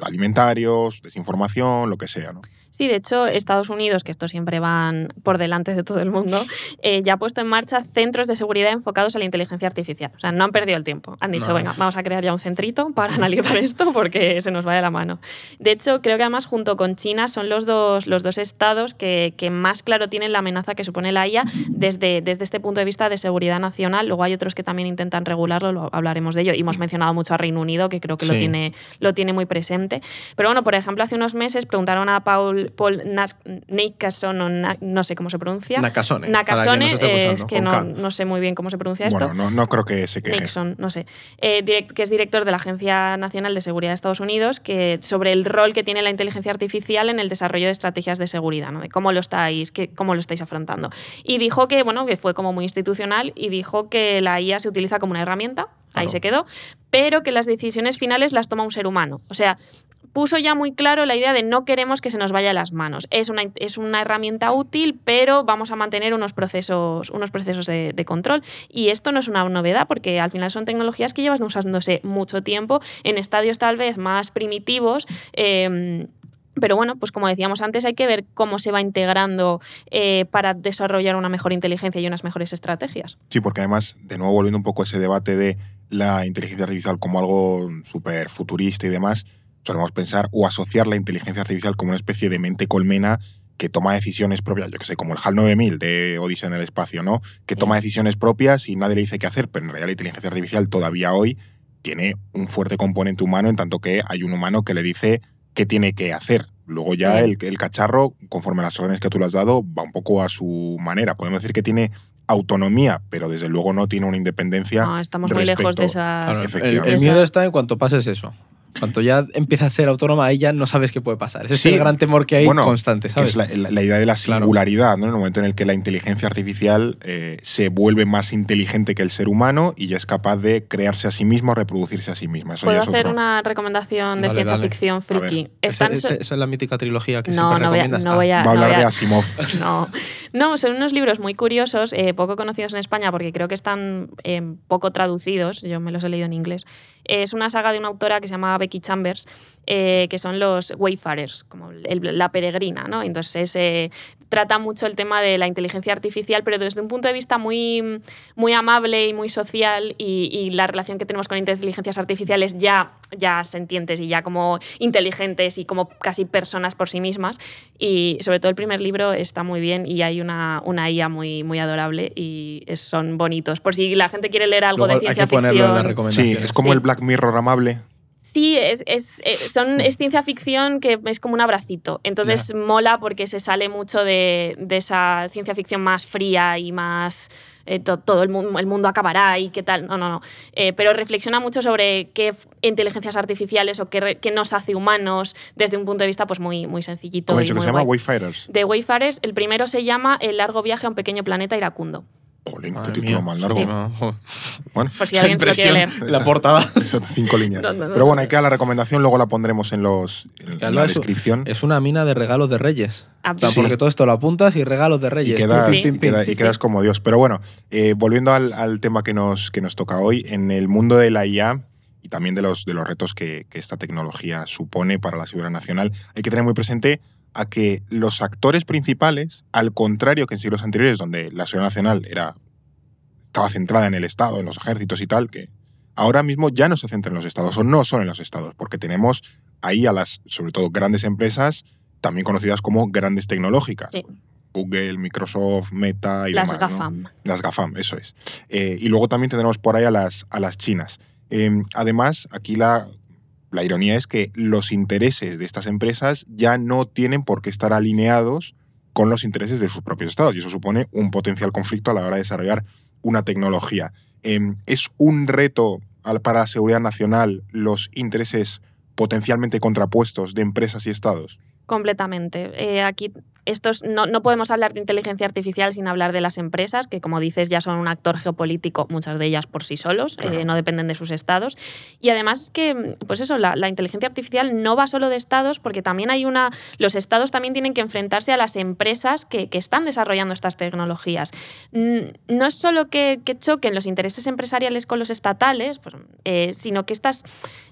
Speaker 1: alimentarios, desinformación, lo que sea, ¿no?
Speaker 3: Sí, de hecho, Estados Unidos, que estos siempre van por delante de todo el mundo, eh, ya ha puesto en marcha centros de seguridad enfocados a la inteligencia artificial. O sea, no han perdido el tiempo. Han dicho,
Speaker 4: No.
Speaker 3: venga, vamos a crear ya un centrito para analizar esto porque se nos va de la mano. De hecho, creo que además junto con China son los dos, los dos estados que, que más claro tienen la amenaza que supone la IA desde, desde este punto de vista de seguridad nacional. Luego hay otros que también intentan regularlo, lo hablaremos de ello. Y hemos mencionado mucho a Reino Unido, que creo que lo, tiene, lo tiene muy presente. Pero bueno, por ejemplo, hace unos meses preguntaron a Paul, Paul Nas- Nakason, o Na- no sé cómo se pronuncia.
Speaker 4: Nakasone.
Speaker 3: Nakasone, eh,
Speaker 4: escuchando,
Speaker 3: es que no, no sé muy bien cómo se pronuncia esto.
Speaker 1: Bueno, no, no creo que se queje.
Speaker 3: Nixon, no sé, eh, direct- que es director de la Agencia Nacional de Seguridad de Estados Unidos, que sobre el rol que tiene la inteligencia artificial en el desarrollo de estrategias de seguridad, ¿no? de cómo lo estáis, que, cómo lo estáis afrontando. Y dijo que, bueno, que fue como muy institucional y dijo que la IA se utiliza como una herramienta, ahí
Speaker 4: Claro.
Speaker 3: se quedó, pero que las decisiones finales las toma un ser humano. O sea, puso ya muy claro la idea de no queremos que se nos vaya las manos. Es una, es una herramienta útil, pero vamos a mantener unos procesos, unos procesos de, control. Y esto no es una novedad, porque al final son tecnologías que llevan usándose mucho tiempo en estadios tal vez más primitivos. Em, pero bueno, pues como decíamos antes, hay que ver cómo se va integrando eh, para desarrollar una mejor inteligencia y unas mejores estrategias.
Speaker 1: Sí, porque además, de nuevo volviendo un poco a ese debate de la inteligencia artificial como algo súper futurista y demás, solemos pensar o asociar la inteligencia artificial como una especie de mente colmena que toma decisiones propias, yo que sé, como el HAL 9000 de Odisea en el espacio, ¿no? Que toma decisiones propias y nadie le dice qué hacer, pero en realidad la inteligencia artificial todavía hoy tiene un fuerte componente humano en tanto que hay un humano que le dice qué tiene que hacer. Luego ya el, el, cacharro, conforme a las órdenes que tú le has dado, va un poco a su manera. Podemos decir que tiene autonomía, pero desde luego no tiene una independencia.
Speaker 3: No, estamos muy lejos de esas.
Speaker 4: el, miedo está en cuanto pases eso. Cuanto ya empieza a ser autónoma, ahí ya no sabes qué puede pasar. Ese es el gran temor que hay constante, ¿sabes?
Speaker 1: es la, idea de la singularidad, ¿no? En el momento en el que la inteligencia artificial eh, se vuelve más inteligente que el ser humano y ya es capaz de crearse a sí misma o reproducirse a sí misma.
Speaker 3: ¿Puedo hacer una recomendación de ciencia ficción friki?
Speaker 4: Esa es la mítica trilogía que siempre
Speaker 3: no
Speaker 4: recomiendas.
Speaker 3: no voy a,
Speaker 1: Va a hablar de Asimov.
Speaker 3: no. no, son unos libros muy curiosos, eh, poco conocidos en España porque creo que están eh, poco traducidos. Yo me los he leído en inglés. Es una saga de una autora que se llama Becky Chambers, eh, que son los wayfarers, como la peregrina, ¿no? Entonces eh, trata mucho el tema de la inteligencia artificial, pero desde un punto de vista muy, muy amable y muy social y, la relación que tenemos con inteligencias artificiales ya, ya sentientes y ya como inteligentes y como casi personas por sí mismas. Y sobre todo el primer libro está muy bien y hay una, una IA muy, muy adorable y son bonitos. Por si la gente quiere leer algo de ciencia ficción.
Speaker 1: sí, es como el Black Mirror amable
Speaker 3: sí, es, es, eh, son, es ciencia ficción que es como un abracito. Entonces mola porque se sale mucho de, esa ciencia ficción más fría y más... Eh, todo el mundo, el mundo acabará y qué tal. No, no, no. Eh, pero reflexiona mucho sobre qué inteligencias artificiales o qué, qué, nos hace humanos desde un punto de vista pues muy, muy sencillito.
Speaker 1: ¿Cómo dicho que se llama Wayfarers?
Speaker 3: De Wayfarers, el primero se llama El largo viaje a un pequeño planeta iracundo.
Speaker 1: Jolín, qué título más largo.
Speaker 3: Bueno, por si alguien se lo quiere leer.
Speaker 4: La portada.
Speaker 1: Esas cinco líneas. Pero bueno, hay que dar la recomendación, luego la pondremos en, los, en la descripción.
Speaker 4: Es una mina de regalos de reyes. Ah, porque todo esto lo apuntas y regalos de reyes.
Speaker 1: Y quedas, y quedas como Dios. Pero bueno, eh, volviendo al, al, tema que nos, que nos toca hoy, en el mundo de la IA y también de los, de los retos que, que esta tecnología supone para la seguridad nacional, hay que tener muy presente a que los actores principales, al contrario que en siglos anteriores, donde la seguridad nacional era, estaba centrada en el Estado, en los ejércitos y tal, que ahora mismo ya no se centra en los estados o no son en los estados, porque tenemos ahí a las, sobre todo, grandes empresas, también conocidas como grandes tecnológicas. Google, Microsoft, Meta y
Speaker 3: las
Speaker 1: demás.
Speaker 3: Las GAFAM.
Speaker 1: Las GAFAM, eso es. Eh, y luego también tendremos por ahí a las, a las chinas. Em, además, aquí la, la ironía es que los intereses de estas empresas ya no tienen por qué estar alineados con los intereses de sus propios estados y eso supone un potencial conflicto a la hora de desarrollar una tecnología. Em, ¿Es un reto para la seguridad nacional los intereses potencialmente contrapuestos de empresas y estados?
Speaker 3: Completamente. Eh, aquí estos, no, no, podemos hablar de inteligencia artificial sin hablar de las empresas, que como dices ya son un actor geopolítico, muchas de ellas por sí solos, eh, no dependen de sus estados. Y además es que, pues eso, la, inteligencia artificial no va solo de estados, porque también hay una, los estados también tienen que enfrentarse a las empresas que, que están desarrollando estas tecnologías. No es solo que, que, choquen los intereses empresariales con los estatales, pues, eh, sino que estas,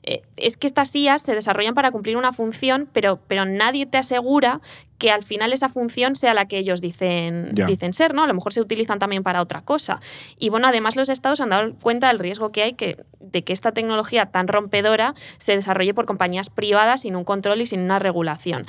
Speaker 3: eh, es que estas IAS se desarrollan para cumplir una función, pero, pero nadie te asegura que al final esa función sea la que ellos dicen, dicen ser, ¿no? A lo mejor se utilizan también para otra cosa. Y bueno, además los estados han dado cuenta del riesgo que hay que, de que esta tecnología tan rompedora se desarrolle por compañías privadas sin un control y sin una regulación.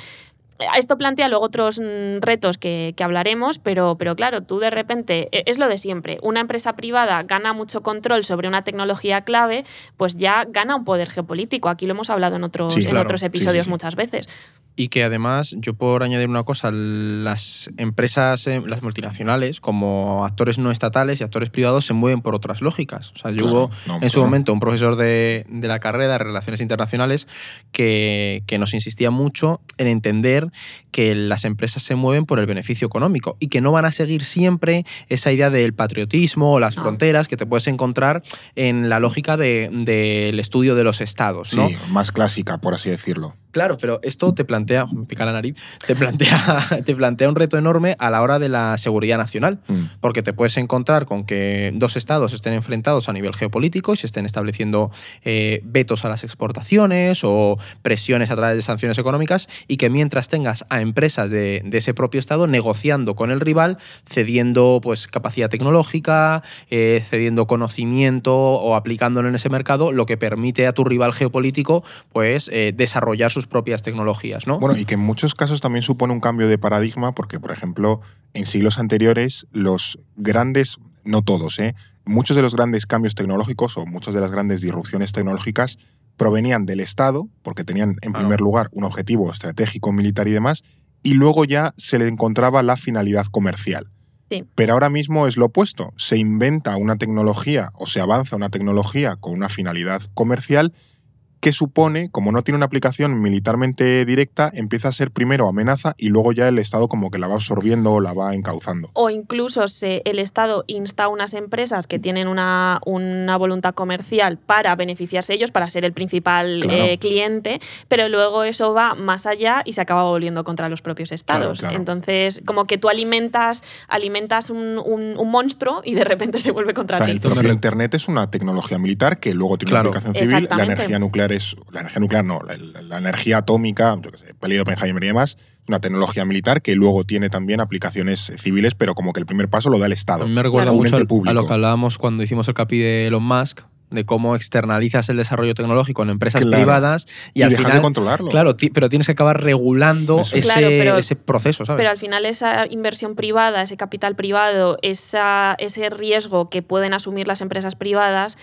Speaker 3: Esto plantea luego otros mm, retos que, que, hablaremos, pero, pero claro, tú de repente, e, es lo de siempre, una empresa privada gana mucho control sobre una tecnología clave, pues ya gana un poder geopolítico. Aquí lo hemos hablado en otros, en otros episodios muchas veces
Speaker 4: y que además, yo por añadir una cosa, las empresas, eh, las multinacionales, como actores no estatales y actores privados, se mueven por otras lógicas. O sea, yo hubo en su momento un profesor de, de, la carrera de Relaciones Internacionales que, que, nos insistía mucho en entender que las empresas se mueven por el beneficio económico y que no van a seguir siempre esa idea del patriotismo o las fronteras que te puedes encontrar en la lógica del de, estudio de los estados. ¿no?
Speaker 1: Sí, más clásica, por así decirlo.
Speaker 4: Claro, pero esto te plantea, me pica la nariz, te plantea, te plantea un reto enorme a la hora de la seguridad nacional,
Speaker 1: Mm.
Speaker 4: porque te puedes encontrar con que dos estados estén enfrentados a nivel geopolítico y se estén estableciendo eh, vetos a las exportaciones o presiones a través de sanciones económicas y que mientras tengas a empresas de, de ese propio estado negociando con el rival, cediendo pues capacidad tecnológica, eh, cediendo conocimiento o aplicándolo en ese mercado, lo que permite a tu rival geopolítico pues eh, desarrollar sus propias tecnologías, ¿no?
Speaker 1: Bueno, y que en muchos casos también supone un cambio de paradigma, porque, por ejemplo, en siglos anteriores, los grandes, no todos, ¿eh? muchos de los grandes cambios tecnológicos o muchas de las grandes disrupciones tecnológicas provenían del Estado, porque tenían en
Speaker 4: Claro.
Speaker 1: primer lugar un objetivo estratégico, militar y demás, y luego ya se le encontraba la finalidad comercial.
Speaker 3: Sí.
Speaker 1: Pero ahora mismo es lo opuesto. Se inventa una tecnología o se avanza una tecnología con una finalidad comercial que supone, como no tiene una aplicación militarmente directa, empieza a ser primero amenaza y luego ya el Estado como que la va absorbiendo o la va encauzando.
Speaker 3: O incluso se, el Estado insta a unas empresas que tienen una, una voluntad comercial para beneficiarse ellos, para ser el principal
Speaker 1: Claro.
Speaker 3: eh, cliente, pero luego eso va más allá y se acaba volviendo contra los propios Estados.
Speaker 1: claro.
Speaker 3: Entonces, como que tú alimentas, alimentas un, un- un monstruo y de repente se vuelve contra
Speaker 1: Claro,
Speaker 3: ti.
Speaker 1: el propio Internet es una tecnología militar que luego tiene
Speaker 4: Claro.
Speaker 1: una aplicación civil. La energía nuclear es. La energía nuclear no, la, la- la energía atómica, yo qué sé, peli de Oppenheimer y demás, es una tecnología militar que luego tiene también aplicaciones civiles, pero como que el primer paso lo da el Estado.
Speaker 4: A mí me recuerda mucho al- a lo que hablábamos cuando hicimos el capi de Elon Musk, de cómo externalizas el desarrollo tecnológico en empresas
Speaker 1: Claro.
Speaker 4: privadas y,
Speaker 1: Y,
Speaker 4: al
Speaker 1: dejar
Speaker 4: final,
Speaker 1: de controlarlo.
Speaker 4: claro, pero tienes que acabar regulando ese,
Speaker 1: es.
Speaker 3: Claro, pero-
Speaker 4: ese proceso, ¿sabes?
Speaker 3: Pero al final esa inversión privada, ese capital privado, esa, ese riesgo que pueden asumir las empresas privadas,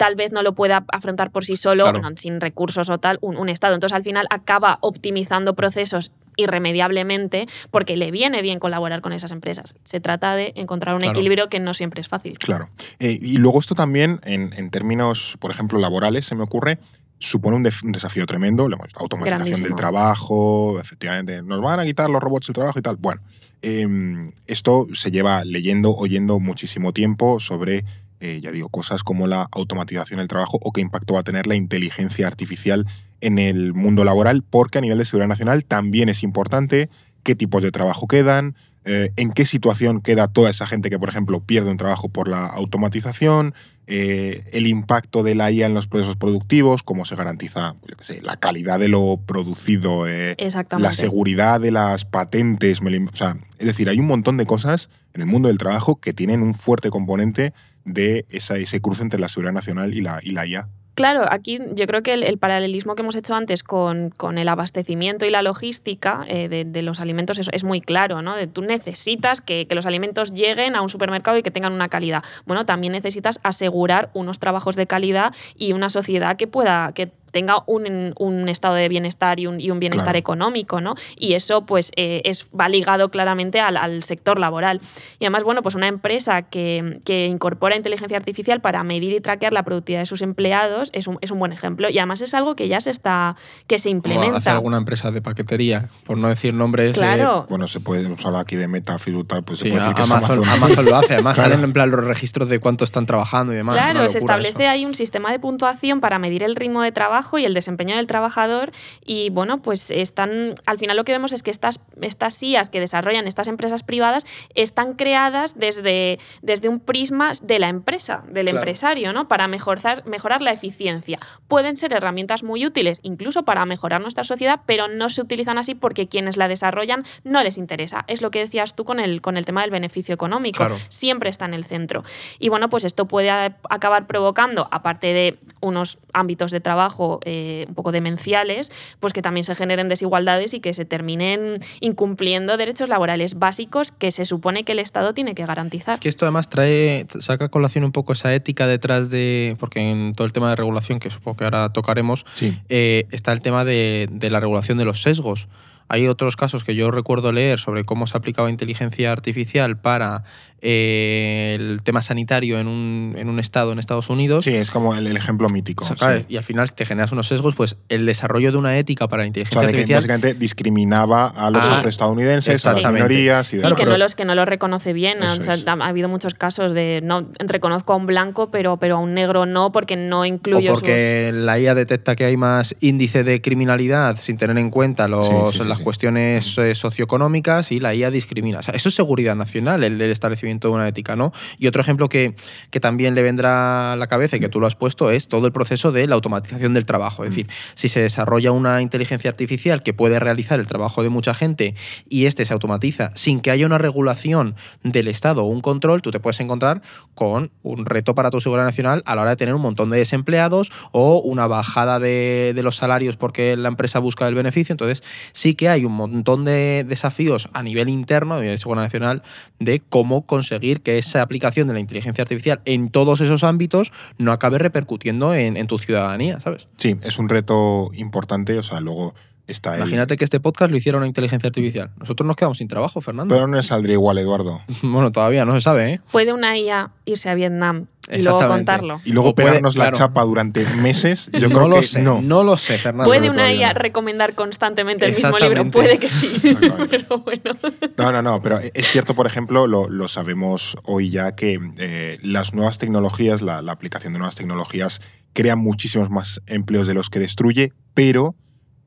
Speaker 3: tal vez no lo pueda afrontar por sí solo,
Speaker 4: Claro.
Speaker 3: bueno, sin recursos o tal, un, un Estado. Entonces al final acaba optimizando procesos irremediablemente porque le viene bien colaborar con esas empresas. Se trata de encontrar un
Speaker 4: Claro.
Speaker 3: equilibrio que no siempre es fácil.
Speaker 1: Claro. Eh, y luego esto también, en, en términos, por ejemplo, laborales, se me ocurre, supone un, def- un desafío tremendo. La automatización
Speaker 3: Grandísimo.
Speaker 1: del trabajo, efectivamente, nos van a quitar los robots el trabajo y tal. Bueno, em, esto se lleva leyendo, oyendo muchísimo tiempo sobre, eh, ya digo, cosas como la automatización del trabajo o qué impacto va a tener la inteligencia artificial en el mundo laboral, porque a nivel de seguridad nacional también es importante qué tipos de trabajo quedan, eh, en qué situación queda toda esa gente que, por ejemplo, pierde un trabajo por la automatización, eh, el impacto de la IA en los procesos productivos, cómo se garantiza yo qué sé, la calidad de lo producido, eh, la seguridad de las patentes. o sea, es decir, hay un montón de cosas en el mundo del trabajo que tienen un fuerte componente de esa- ese cruce entre la seguridad nacional y la, y la IA.
Speaker 3: Claro, aquí yo creo que el, el paralelismo que hemos hecho antes con, con el abastecimiento y la logística eh, de, de los alimentos es, es muy claro, ¿no? De, tú necesitas que, que los alimentos lleguen a un supermercado y que tengan una calidad. Bueno, también necesitas asegurar unos trabajos de calidad y una sociedad que pueda, que tenga un, un estado de bienestar y un, y un bienestar
Speaker 1: Claro.
Speaker 3: económico, ¿no? Y eso, pues, eh, es, va ligado claramente al, al sector laboral. Y además, bueno, pues una empresa que, que incorpora inteligencia artificial para medir y traquear la productividad de sus empleados es un, es un buen ejemplo. Y además es algo que ya se está, que se
Speaker 4: Como
Speaker 3: implementa.
Speaker 4: hace alguna empresa de paquetería, por no decir nombres. eh,
Speaker 3: Claro.
Speaker 1: Bueno, se puede usar aquí de Metafield tal, pues se puede decir que es
Speaker 4: Amazon,
Speaker 1: Amazon.
Speaker 4: Lo hace. Además
Speaker 1: Claro.
Speaker 4: salen en plan los registros de cuánto están trabajando y demás.
Speaker 3: Claro, se establece
Speaker 4: eso.
Speaker 3: ahí un sistema de puntuación para medir el ritmo de trabajo y el desempeño del trabajador y bueno, pues están al final lo que vemos es que estas estas IAs que desarrollan estas empresas privadas están creadas desde, desde un prisma de la empresa, del
Speaker 4: Claro.
Speaker 3: empresario, ¿no? Para mejorar mejorar la eficiencia. Pueden ser herramientas muy útiles incluso para mejorar nuestra sociedad, pero no se utilizan así porque quienes la desarrollan no les interesa. Es lo que decías tú con el con el tema del beneficio económico.
Speaker 4: Claro.
Speaker 3: Siempre está en el centro. Y bueno, pues esto puede acabar provocando, aparte de unos ámbitos de trabajo eh, un poco demenciales, pues que también se generen desigualdades y que se terminen incumpliendo derechos laborales básicos que se supone que el Estado tiene que garantizar.
Speaker 4: Es que esto además trae, saca a colación un poco esa ética detrás de, porque en todo el tema de regulación, que supongo que ahora tocaremos,
Speaker 1: Sí.
Speaker 4: eh, está el tema de, de la regulación de los sesgos. Hay otros casos que yo recuerdo leer sobre cómo se aplicaba inteligencia artificial para eh, el tema sanitario en un, en un estado en Estados Unidos.
Speaker 1: Sí, es como el, el ejemplo mítico.
Speaker 4: O sea, claro,
Speaker 1: sí.
Speaker 4: Y al final te generas unos sesgos, pues el desarrollo de una ética para la
Speaker 1: O
Speaker 4: inteligencia
Speaker 1: sea, de que básicamente discriminaba a los
Speaker 4: Ah,
Speaker 1: afroestadounidenses, a las minorías y
Speaker 3: Y
Speaker 1: demás.
Speaker 3: que no, los, que no lo reconoce bien. O sea, ha habido muchos casos de no reconozco a un blanco, pero, pero a un negro no, porque no
Speaker 4: o
Speaker 3: incluyo
Speaker 4: porque la IA detecta que hay más índice de criminalidad sin tener en cuenta los,
Speaker 1: Sí, sí, sí,
Speaker 4: las
Speaker 1: sí.
Speaker 4: cuestiones eh, socioeconómicas y la IA discrimina. O sea, eso es seguridad nacional, el, el establecimiento de una ética, ¿no? Y otro ejemplo que, que también le vendrá a la cabeza y que tú lo has puesto es todo el proceso de la automatización del trabajo. Es decir, si se desarrolla una inteligencia artificial que puede realizar el trabajo de mucha gente y este se automatiza sin que haya una regulación del Estado o un control, tú te puedes encontrar con un reto para tu seguridad nacional a la hora de tener un montón de desempleados o una bajada de, de los salarios porque la empresa busca el beneficio. Entonces, sí que hay un montón de desafíos a nivel interno de seguridad nacional de cómo conseguir que esa aplicación de la inteligencia artificial en todos esos ámbitos no acabe repercutiendo en, en tu ciudadanía, ¿sabes?
Speaker 1: Sí, es un reto importante. O sea, luego está
Speaker 4: Imagínate que este podcast lo hiciera una inteligencia artificial. Nosotros nos quedamos sin trabajo, Fernando.
Speaker 1: Pero no le saldría igual, Eduardo.
Speaker 4: Bueno, todavía no se sabe, ¿eh?
Speaker 3: ¿Puede una IA irse a Vietnam y luego contarlo?
Speaker 1: Y luego
Speaker 4: puede-
Speaker 1: pegarnos la
Speaker 4: claro.
Speaker 1: chapa durante meses, yo
Speaker 4: no
Speaker 1: creo
Speaker 4: lo
Speaker 1: que
Speaker 4: sé,
Speaker 1: no.
Speaker 4: no lo sé, Fernando.
Speaker 3: ¿Puede una IA
Speaker 1: no.
Speaker 3: recomendar constantemente el mismo libro? Puede que sí. Pero bueno.
Speaker 1: No, no, no, pero es cierto, por ejemplo, lo, lo sabemos hoy ya que eh, las nuevas tecnologías, la, la aplicación de nuevas tecnologías, crean muchísimos más empleos de los que destruye, pero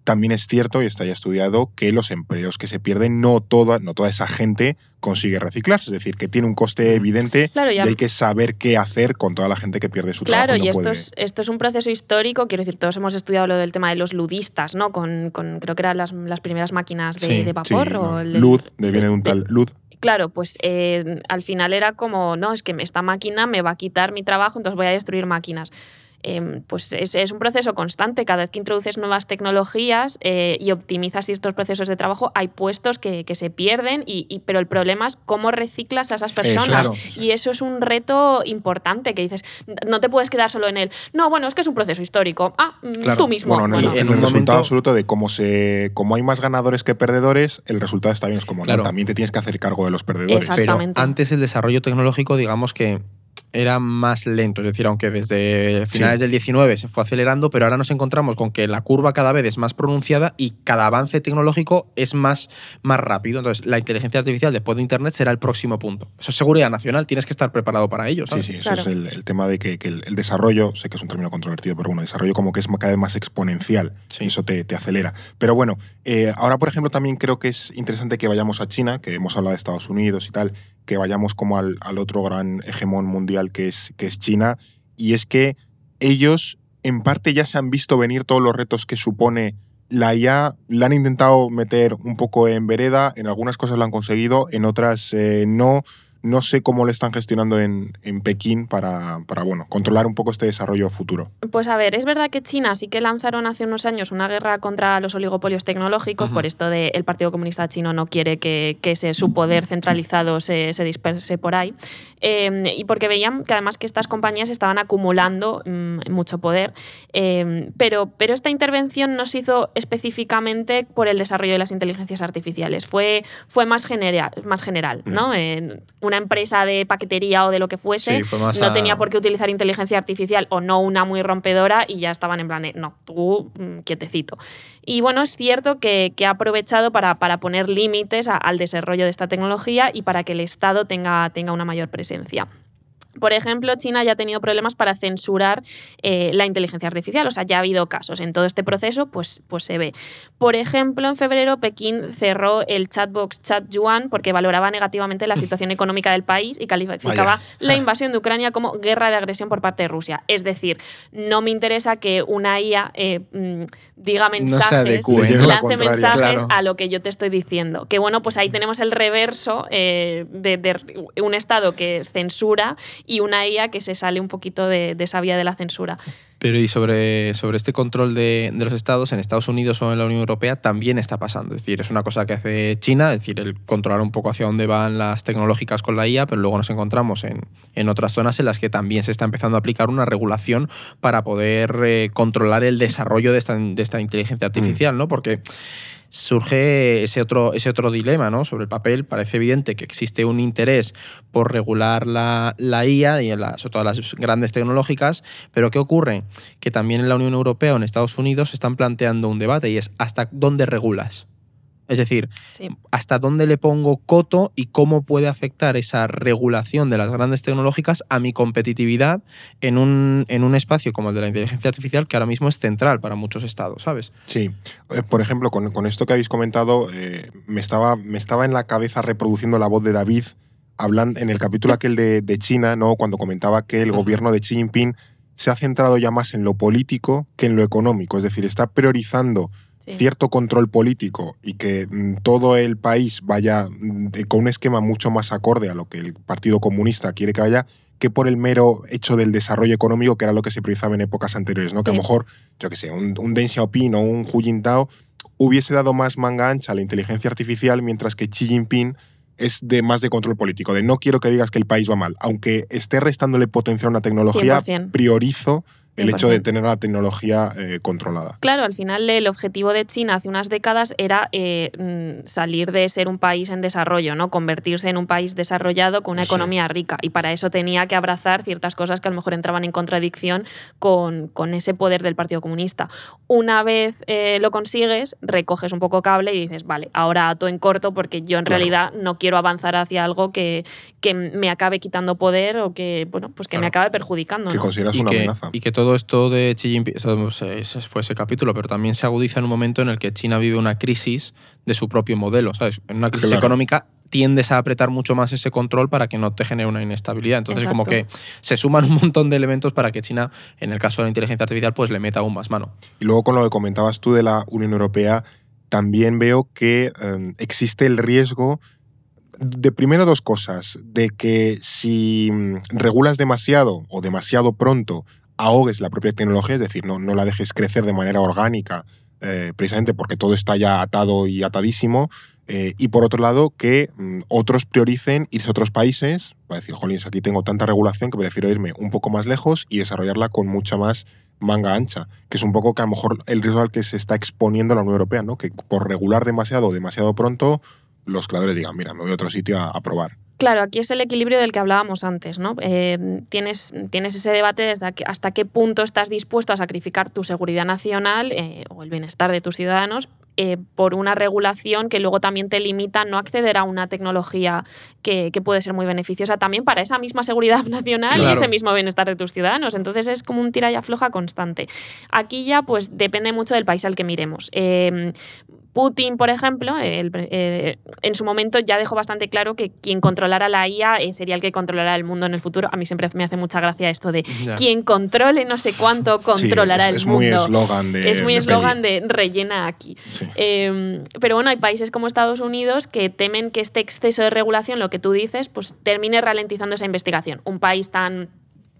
Speaker 1: también es cierto, y está ya estudiado, que los empleos que se pierden, no toda, no toda esa gente consigue reciclarse. Es decir, que tiene un coste evidente
Speaker 3: Claro,
Speaker 1: y hay que saber qué hacer con toda la gente que pierde su
Speaker 3: Claro,
Speaker 1: trabajo.
Speaker 3: y
Speaker 1: no
Speaker 3: esto es, esto es un proceso histórico, quiero decir, todos hemos estudiado lo del tema de los ludistas, ¿no? Con, con- creo que eran las, las primeras máquinas de,
Speaker 4: Sí,
Speaker 3: de
Speaker 1: Sí,
Speaker 3: vapor.
Speaker 1: no,
Speaker 3: o el-
Speaker 1: Luz, de- viene de un tal Luz.
Speaker 3: Claro, pues eh, al final era como, no, es que esta máquina me va a quitar mi trabajo, entonces voy a destruir máquinas. Em, pues es, es un proceso constante. Cada vez que introduces nuevas tecnologías eh, y optimizas ciertos procesos de trabajo, hay puestos que, que se pierden, y, y- pero el problema es cómo reciclas a esas personas.
Speaker 4: claro.
Speaker 3: Y eso es un reto importante que dices, no te puedes quedar solo en el, no, bueno, es que es un proceso histórico. Ah, mm,
Speaker 4: Claro.
Speaker 3: tú mismo.
Speaker 1: Bueno, en el,
Speaker 3: Bueno,
Speaker 4: en
Speaker 1: en el
Speaker 4: un
Speaker 1: resultado
Speaker 4: momento-
Speaker 1: absoluto de cómo se como hay más ganadores que perdedores, el resultado está bien. Es como, no,
Speaker 4: Claro.
Speaker 1: también te tienes que hacer cargo de los perdedores.
Speaker 3: Exacto.
Speaker 4: Pero
Speaker 3: Exactamente.
Speaker 4: antes el desarrollo tecnológico, digamos que era más lento, es decir, aunque desde finales
Speaker 1: Sí.
Speaker 4: del 19 se fue acelerando, pero ahora nos encontramos con que la curva cada vez es más pronunciada y cada avance tecnológico es más, más rápido. Entonces, la inteligencia artificial después de Internet será el próximo punto. Eso es seguridad nacional, tienes que estar preparado para ello.
Speaker 1: Sí, sí, eso
Speaker 3: Claro.
Speaker 1: es el, el tema de que, que el, el desarrollo, sé que es un término controvertido, pero bueno, el desarrollo como que es cada vez más exponencial.
Speaker 4: Sí.
Speaker 1: y Eso te, te acelera. Pero bueno, eh, ahora por ejemplo también creo que es interesante que vayamos a China, que hemos hablado de Estados Unidos y tal, que vayamos como al, al otro gran hegemón mundial que es, que es China. Y es que ellos en parte ya se han visto venir todos los retos que supone la IA, la han intentado meter un poco en vereda, en algunas cosas lo han conseguido, en otras eh, no. No sé cómo lo están gestionando en, en Pekín para, para bueno, controlar un poco este desarrollo futuro.
Speaker 3: Pues a ver, es verdad que China sí que lanzaron hace unos años una guerra contra los oligopolios tecnológicos, por esto de el Partido Comunista Chino no quiere que, que ese, su poder centralizado se, se disperse por ahí. Eh, y porque veían que además que estas compañías estaban acumulando mm, mucho poder. Eh, pero, pero esta intervención no se hizo específicamente por el desarrollo de las inteligencias artificiales, fue, fue más, general, más general. ¿no? Eh, una empresa de paquetería o de lo que fuese
Speaker 4: Sí,
Speaker 3: no
Speaker 4: a-
Speaker 3: tenía por qué utilizar inteligencia artificial o no una muy rompedora y ya estaban en plan de, no, tú mm, quietecito. Y bueno, es cierto que, que ha aprovechado para, para poner límites a- al desarrollo de esta tecnología y para que el Estado tenga, tenga una mayor presencia. Por ejemplo, China ya ha tenido problemas para censurar eh, la inteligencia artificial. O sea, ya ha habido casos. En todo este proceso, pues, pues se ve. Por ejemplo, en febrero Pekín cerró el chatbox ChatYuan porque valoraba negativamente la situación económica del país y calificaba
Speaker 1: Vaya.
Speaker 3: la invasión de Ucrania como guerra de agresión por parte de Rusia. Es decir, no me interesa que una IA eh, mm, diga mensajes,
Speaker 4: adecue,
Speaker 1: la
Speaker 3: lance mensajes
Speaker 4: Claro.
Speaker 3: a lo que yo te estoy diciendo. Que bueno, pues ahí tenemos el reverso eh, de, de un Estado que censura y una IA que se sale un poquito de, de esa vía de la censura.
Speaker 4: Pero y sobre, sobre este control de, de los estados, en Estados Unidos o en la Unión Europea también está pasando. Es decir, es una cosa que hace China, es decir, el controlar un poco hacia dónde van las tecnológicas con la IA, pero luego nos encontramos en, en otras zonas en las que también se está empezando a aplicar una regulación para poder eh, controlar el desarrollo de esta, de esta inteligencia artificial, ¿no? Porque surge ese otro, ese otro dilema, ¿no? Sobre el papel, parece evidente que existe un interés por regular la, la IA y sobre las grandes tecnológicas, pero ¿qué ocurre? Que también en la Unión Europea o en Estados Unidos se están planteando un debate y es ¿hasta dónde regulas? Es decir, hasta dónde le pongo coto y cómo puede afectar esa regulación de las grandes tecnológicas a mi competitividad en un, en un espacio como el de la inteligencia artificial, que ahora mismo es central para muchos estados, ¿sabes?
Speaker 1: Sí. Eh, por ejemplo, con, esto que habéis comentado, eh, me, estaba, me estaba en la cabeza reproduciendo la voz de David hablando en el capítulo aquel de, de China, ¿no? cuando comentaba que el gobierno de Xi Jinping se ha centrado ya más en lo político que en lo económico, es decir, está priorizando cierto control político y que mm, todo el país vaya mm, con un esquema mucho más acorde a lo que el Partido Comunista quiere que vaya, que por el mero hecho del desarrollo económico, que era lo que se priorizaba en épocas anteriores, ¿no? Que a lo mejor, yo qué sé, un, un Deng Xiaoping o un Hu Jintao hubiese dado más manga ancha a la inteligencia artificial, mientras que Xi Jinping es de más de control político, de no quiero que digas que el país va mal, aunque esté restándole potencia a una tecnología, priorizo el hecho de tener la tecnología eh, controlada.
Speaker 3: Claro, al final el objetivo de China hace unas décadas era eh, mm, salir de ser un país en desarrollo, ¿no? convertirse en un país desarrollado con una economía rica. Y para eso tenía que abrazar ciertas cosas que a lo mejor entraban en contradicción con, con ese poder del Partido Comunista. Una vez eh, lo consigues, recoges un poco cable y dices, vale, ahora ato en corto porque yo en realidad no quiero avanzar hacia algo que, que, me acabe quitando poder o que, bueno, pues que me acabe perjudicando.
Speaker 1: Que consideras una amenaza.
Speaker 4: Y que todo esto de Xi Jinping, ese fue ese capítulo, pero también se agudiza en un momento en el que China vive una crisis de su propio modelo, ¿sabes? En una crisis económica tiendes a apretar mucho más ese control para que no te genere una inestabilidad. Entonces, como que se suman un montón de elementos para que China, en el caso de la inteligencia artificial, pues le meta aún más mano.
Speaker 1: Y luego con lo que comentabas tú de la Unión Europea, también veo que eh, existe el riesgo de primero dos cosas, de que si mm, regulas demasiado o demasiado pronto ahogues la propia tecnología, es decir, no, no la dejes crecer de manera orgánica, eh, precisamente porque todo está ya atado y atadísimo. Eh, y por otro lado, que mm, otros prioricen irse a otros países, para decir, jolines, aquí tengo tanta regulación que prefiero irme un poco más lejos y desarrollarla con mucha más manga ancha, que es un poco que a lo mejor el riesgo al que se está exponiendo la Unión Europea, ¿no? que por regular demasiado demasiado pronto, los creadores digan, mira, me voy a otro sitio a probar.
Speaker 3: Claro, aquí es el equilibrio del que hablábamos antes, ¿no? Eh, tienes, tienes ese debate desde hasta qué punto estás dispuesto a sacrificar tu seguridad nacional eh, o el bienestar de tus ciudadanos eh, por una regulación que luego también te limita a no acceder a una tecnología que, puede ser muy beneficiosa también para esa misma seguridad nacional y ese mismo bienestar de tus ciudadanos. Entonces es como un tira y afloja constante. Aquí ya pues depende mucho del país al que miremos. Putin, por ejemplo, eh, en su momento ya dejó bastante claro que quien controlara la IA eh, sería el que controlará el mundo en el futuro. A mí siempre me hace mucha gracia esto de quien controle no sé cuánto controlará el mundo.
Speaker 1: Es muy eslogan de.
Speaker 3: Es muy eslogan de, rellena aquí. Em, pero bueno, hay países como Estados Unidos que temen que este exceso de regulación, lo que tú dices, pues termine ralentizando esa investigación. Un país tan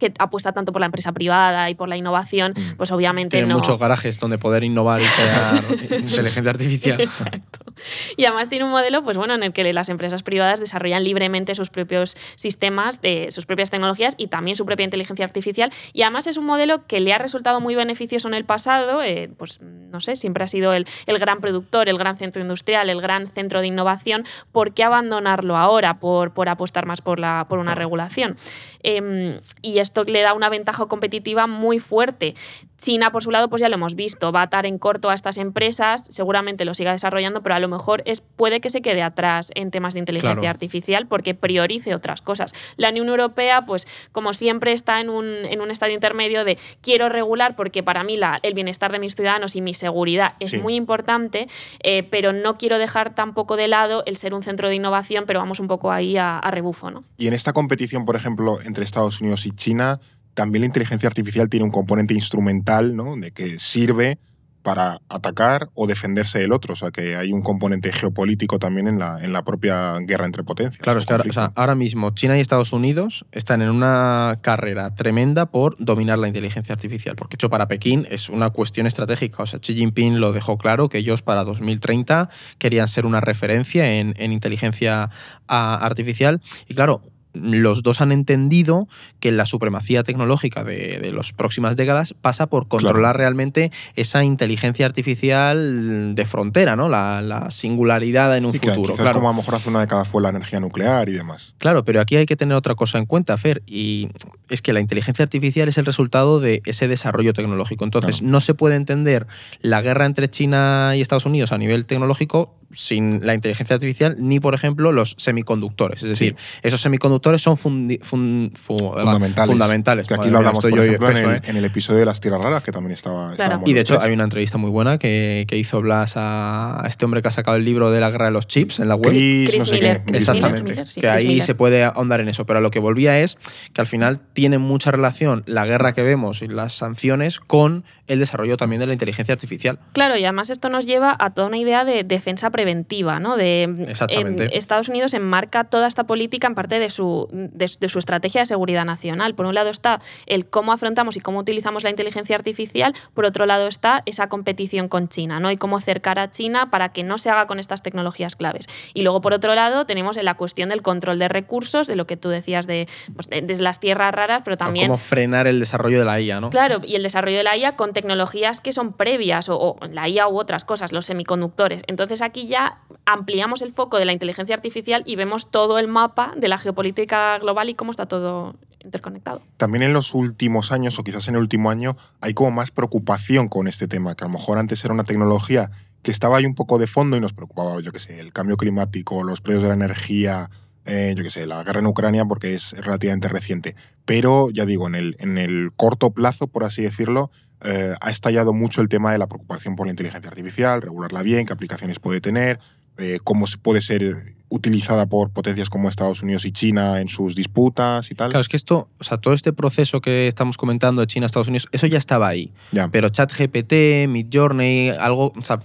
Speaker 3: que apuesta tanto por la empresa privada y por la innovación, mm. pues obviamente
Speaker 4: tiene
Speaker 3: no.
Speaker 4: muchos garajes donde poder innovar y crear inteligencia artificial.
Speaker 3: Exacto. Y además tiene un modelo, pues bueno, en el que las empresas privadas desarrollan libremente sus propios sistemas, de sus propias tecnologías y también su propia inteligencia artificial. Y además es un modelo que le ha resultado muy beneficioso en el pasado, eh, pues no sé, siempre ha sido el, el, gran productor, el gran centro industrial, el gran centro de innovación. ¿Por qué abandonarlo ahora por, por apostar más por, la, por una regulación? Em, y esto le da una ventaja competitiva muy fuerte. China, por su lado, pues ya lo hemos visto, va a atar en corto a estas empresas, seguramente lo siga desarrollando, pero a lo mejor es, puede que se quede atrás en temas de inteligencia artificial porque priorice otras cosas. La Unión Europea, pues como siempre, está en un, en un estadio intermedio de quiero regular porque para mí la, el bienestar de mis ciudadanos y mi seguridad es muy importante, eh, pero no quiero dejar tampoco de lado el ser un centro de innovación, pero vamos un poco ahí a, a rebufo. ¿no?
Speaker 1: Y en esta competición, por ejemplo, entre Estados Unidos y China, también la inteligencia artificial tiene un componente instrumental, ¿no? De que sirve para atacar o defenderse del otro. O sea, que hay un componente geopolítico también en la, en la propia guerra entre potencias.
Speaker 4: Claro, es que ahora, mismo China y Estados Unidos están en una carrera tremenda por dominar la inteligencia artificial, porque hecho para Pekín es una cuestión estratégica. O sea, Xi Jinping lo dejó claro que ellos para 2030 querían ser una referencia en, en inteligencia artificial. Y claro, los dos han entendido que la supremacía tecnológica de, de las próximas décadas pasa por controlar realmente esa inteligencia artificial de frontera, ¿no? La, la singularidad en un
Speaker 1: Sí,
Speaker 4: futuro. claro.
Speaker 1: como a lo mejor hace una década fue la energía nuclear y demás.
Speaker 4: Claro, pero aquí hay que tener otra cosa en cuenta, Fer, y es que la inteligencia artificial es el resultado de ese desarrollo tecnológico. Entonces,
Speaker 1: Claro.
Speaker 4: no se puede entender la guerra entre China y Estados Unidos a nivel tecnológico sin la inteligencia artificial, ni, por ejemplo, los semiconductores. Es decir, esos semiconductores son fundi- fun- fu-
Speaker 1: Fundamentales.
Speaker 4: fundamentales.
Speaker 1: Que aquí
Speaker 4: Madre
Speaker 1: lo
Speaker 4: mía,
Speaker 1: hablamos,
Speaker 4: estoy
Speaker 1: por ejemplo, en
Speaker 4: espeso,
Speaker 1: el,
Speaker 4: ¿eh?
Speaker 1: en el episodio de las tierras raras, que también estaba. estábamos
Speaker 4: Y de hecho
Speaker 1: tres.
Speaker 4: hay una entrevista muy buena que, que hizo Blas a, a este hombre que ha sacado el libro de la guerra de los chips en la web.
Speaker 1: Chris,
Speaker 3: Chris
Speaker 1: no sé
Speaker 3: Miller.
Speaker 1: qué.
Speaker 4: Exactamente.
Speaker 3: Miller, sí,
Speaker 4: que ahí
Speaker 3: Miller.
Speaker 4: se puede ahondar en eso. Pero a lo que volvía es que al final tiene mucha relación la guerra que vemos y las sanciones con el desarrollo también de la inteligencia artificial.
Speaker 3: Claro, y además esto nos lleva a toda una idea de defensa preventiva, ¿no? De,
Speaker 4: Exactamente.
Speaker 3: em, Estados Unidos enmarca toda esta política en parte de su, de, de su estrategia de seguridad nacional. Por un lado está el cómo afrontamos y cómo utilizamos la inteligencia artificial, por otro lado está esa competición con China, ¿no? Y cómo cercar a China para que no se haga con estas tecnologías claves. Y luego, por otro lado, tenemos la cuestión del control de recursos, de lo que tú decías de, pues, de- de las tierras raras, pero también
Speaker 4: Cómo frenar el desarrollo de la IA, ¿no?
Speaker 3: Claro, y el desarrollo de la IA con tecnologías que son previas, o, o la IA u otras cosas, los semiconductores. Entonces aquí ya ampliamos el foco de la inteligencia artificial y vemos todo el mapa de la geopolítica global y cómo está todo interconectado.
Speaker 1: También en los últimos años, o quizás en el último año, hay como más preocupación con este tema, que a lo mejor antes era una tecnología que estaba ahí un poco de fondo y nos preocupaba, yo qué sé, el cambio climático, los precios de la energía, eh, yo qué sé, la guerra en Ucrania, porque es relativamente reciente. Pero, ya digo, en el, en el corto plazo, por así decirlo, eh, ha estallado mucho el tema de la preocupación por la inteligencia artificial, regularla bien, qué aplicaciones puede tener, eh, cómo puede ser utilizada por potencias como Estados Unidos y China en sus disputas y tal.
Speaker 4: Claro, es que esto, o sea, todo este proceso que estamos comentando de China, Estados Unidos, eso ya estaba ahí.
Speaker 1: Ya.
Speaker 4: Pero ChatGPT, Midjourney, algo, o sea,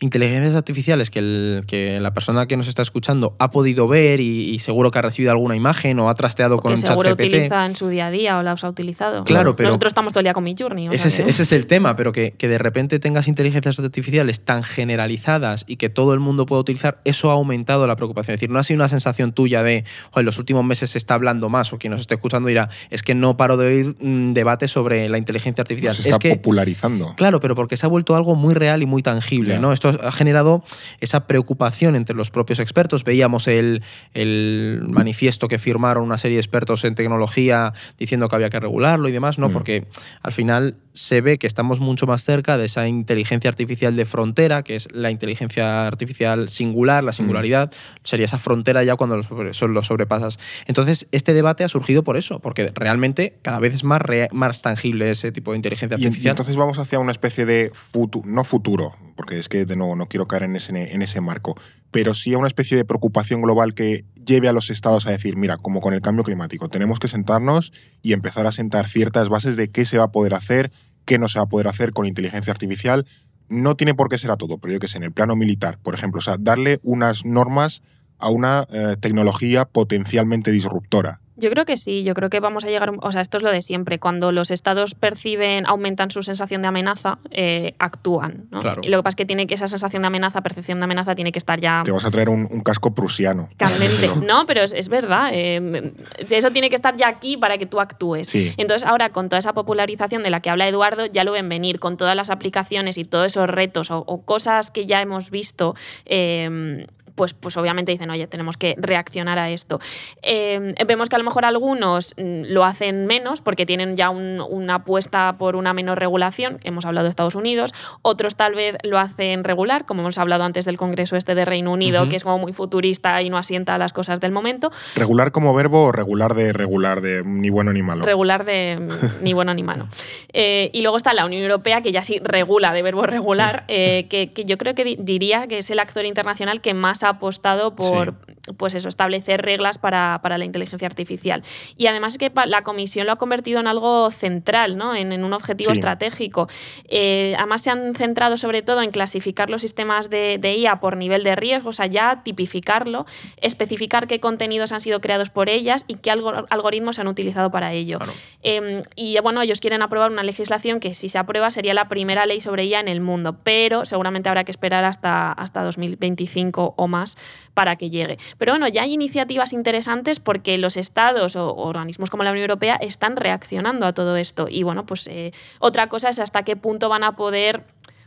Speaker 4: inteligencias artificiales que, el- que la persona que nos está escuchando ha podido ver y, y seguro que ha recibido alguna imagen o ha trasteado con
Speaker 3: que seguro
Speaker 4: ChatGPT.
Speaker 3: utiliza en su día a día o la ha utilizado.
Speaker 4: Claro, pero-
Speaker 3: Nosotros estamos todo el día con Midjourney. o
Speaker 4: Ese es,
Speaker 3: que-
Speaker 4: ese es el tema, pero que, que de repente tengas inteligencias artificiales tan generalizadas y que todo el mundo pueda utilizar, eso ha aumentado la preocupación. Es decir, no ha sido una sensación tuya de, "Jo, en los últimos meses se está hablando más, o quien nos esté escuchando dirá, es que no paro de oír mm, debates sobre la inteligencia artificial.
Speaker 1: se está
Speaker 4: es que,
Speaker 1: popularizando.
Speaker 4: Claro, pero porque se ha vuelto algo muy real y muy tangible. ¿no? Esto ha generado esa preocupación entre los propios expertos. Veíamos el, el manifiesto que firmaron una serie de expertos en tecnología diciendo que había que regularlo y demás, ¿no?
Speaker 1: Mm.
Speaker 4: Porque al final se ve que estamos mucho más cerca de esa inteligencia artificial de frontera, que es la inteligencia artificial singular, la singularidad, sería esa frontera ya cuando lo, sobre- lo sobrepasas. Entonces, este debate ha surgido por eso, porque realmente cada vez es más, más tangible ese tipo de inteligencia
Speaker 1: Y, en- y
Speaker 4: artificial.
Speaker 1: entonces vamos hacia una especie de futuro, no futuro, porque es que de nuevo no quiero caer en ese, en ese marco, pero sí a una especie de preocupación global que lleve a los estados a decir, mira, como con el cambio climático, tenemos que sentarnos y empezar a sentar ciertas bases de qué se va a poder hacer, qué no se va a poder hacer con inteligencia artificial. No tiene por qué ser a todo, pero yo que sé, en el plano militar, por ejemplo, o sea, darle unas normas a una eh, tecnología potencialmente disruptora.
Speaker 3: Yo creo que sí, yo creo que vamos a llegar, o sea, esto es lo de siempre, cuando los estados perciben, aumentan su sensación de amenaza, eh, actúan. ¿no?
Speaker 4: Claro.
Speaker 3: Y lo que pasa es que tiene que esa sensación de amenaza, percepción de amenaza, tiene que estar ya
Speaker 1: Te vas a traer un, un casco prusiano.
Speaker 3: candente. No, pero es, es verdad. eh, eso tiene que estar ya aquí para que tú actúes.
Speaker 1: Sí.
Speaker 3: Entonces, ahora con toda esa popularización de la que habla Eduardo, ya lo ven venir, con todas las aplicaciones y todos esos retos o, o cosas que ya hemos visto. eh, pues, pues obviamente dicen, oye, tenemos que reaccionar a esto. Eh, vemos que a lo mejor algunos mm, lo hacen menos porque tienen ya un- una apuesta por una menor regulación, hemos hablado de Estados Unidos, otros tal vez lo hacen regular, como hemos hablado antes del Congreso este de Reino Unido, que es como muy futurista y no asienta a las cosas del momento,
Speaker 1: ¿Regular como verbo o regular de regular, de ni bueno ni malo?
Speaker 3: regular de ni bueno ni malo. Eh, y luego está la Unión Europea, que ya sí regula de verbo regular, eh, que, que yo creo que di- diría que es el actor internacional que más ha apostado por pues eso, establecer reglas para, para la inteligencia artificial. Y además es que la comisión lo ha convertido en algo central, ¿no? en, en un objetivo
Speaker 1: Sí.
Speaker 3: estratégico. Eh, además se han centrado sobre todo en clasificar los sistemas de, de IA por nivel de riesgo, o sea, ya tipificarlo, especificar qué contenidos han sido creados por ellas y qué algo- algoritmos se han utilizado para ello.
Speaker 4: Claro.
Speaker 3: Eh, y bueno, ellos quieren aprobar una legislación que si se aprueba sería la primera ley sobre ella en el mundo, pero seguramente habrá que esperar hasta, hasta 2025 o más para que llegue. Pero bueno, ya hay iniciativas interesantes porque los estados o organismos como la Unión Europea están reaccionando a todo esto. Y bueno, pues eh, otra cosa es hasta qué punto van a poder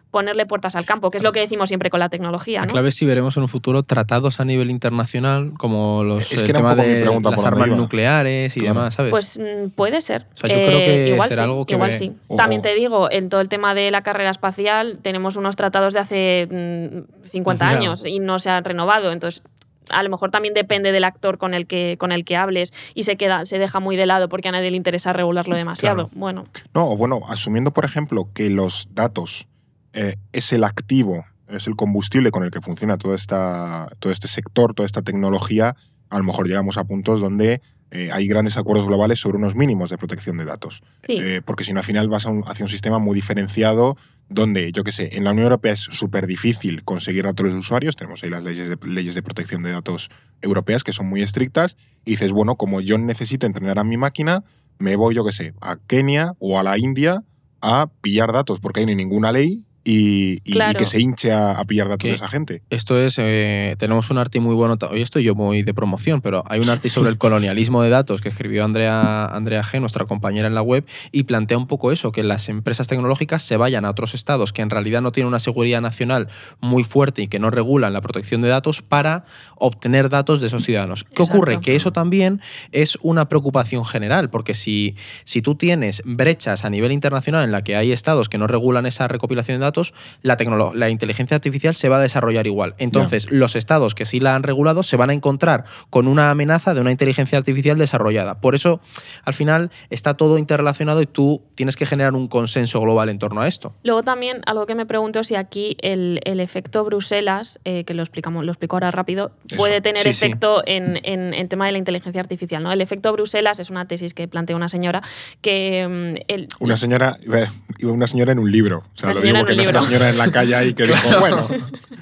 Speaker 3: ponerle puertas al campo, que es lo que decimos siempre con la tecnología.
Speaker 4: La clave es si veremos en un futuro tratados a nivel internacional, como los
Speaker 1: Es que
Speaker 4: el tema de las armas nucleares y
Speaker 1: Claro.
Speaker 4: demás, ¿sabes?
Speaker 3: Pues mm, puede ser.
Speaker 4: O sea, yo creo que
Speaker 3: igual
Speaker 4: será
Speaker 3: sí,
Speaker 4: algo que
Speaker 3: igual
Speaker 4: ve-
Speaker 3: sí. También te digo, en todo el tema de la carrera espacial tenemos unos tratados de hace mm, 50
Speaker 4: Ya.
Speaker 3: años y no se han renovado. Entonces, a lo mejor también depende del actor con el que, con el que hables y se queda, se deja muy de lado porque a nadie le interesa regularlo demasiado.
Speaker 4: Claro.
Speaker 3: Bueno,
Speaker 1: No, bueno, asumiendo, por ejemplo, que los datos eh, es el activo, es el combustible con el que funciona toda esta, todo este sector, toda esta tecnología, a lo mejor llegamos a puntos donde eh, hay grandes acuerdos globales sobre unos mínimos de protección de datos.
Speaker 3: sí.
Speaker 1: Eh, porque si no, al final vas a un- hacia un sistema muy diferenciado donde, yo qué sé, en la Unión Europea es súper difícil conseguir datos de usuarios. Tenemos ahí las leyes de, leyes de protección de datos europeas que son muy estrictas. Y dices, bueno, como yo necesito entrenar a mi máquina, me voy, yo qué sé, a Kenia o a la India a pillar datos, porque ahí no hay ninguna ley y, y- y
Speaker 3: Claro.
Speaker 1: que se hinche a, a pillar datos
Speaker 4: Que-
Speaker 1: de esa gente.
Speaker 4: Esto es, eh, tenemos un arti muy bueno, hoy estoy yo muy de promoción, pero hay un arti sobre el colonialismo de datos que escribió Andrea, Andrea G., nuestra compañera en la web, y plantea un poco eso, que las empresas tecnológicas se vayan a otros estados que en realidad no tienen una seguridad nacional muy fuerte y que no regulan la protección de datos para obtener datos de esos ciudadanos. ¿Qué
Speaker 3: Exacto.
Speaker 4: ocurre? Que eso también es una preocupación general, porque si, si tú tienes brechas a nivel internacional en la que hay estados que no regulan esa recopilación de datos, la, tecnolo- la inteligencia artificial se va a desarrollar igual. Entonces, los estados que sí la han regulado se van a encontrar con una amenaza de una inteligencia artificial desarrollada. Por eso, al final, está todo interrelacionado y tú tienes que generar un consenso global en torno a esto.
Speaker 3: Luego también algo que me pregunto si aquí el, el efecto Bruselas, eh, que lo explicamos, lo explico ahora rápido,
Speaker 1: Eso,
Speaker 3: puede tener
Speaker 4: sí, sí.
Speaker 3: efecto en, en, en tema de la inteligencia artificial. ¿no? El efecto Bruselas es una tesis que plantea una señora que mm, el,
Speaker 1: Una señora, iba iba una señora en un libro. O sea, lo digo que no una señora en la calle ahí que dijo, bueno,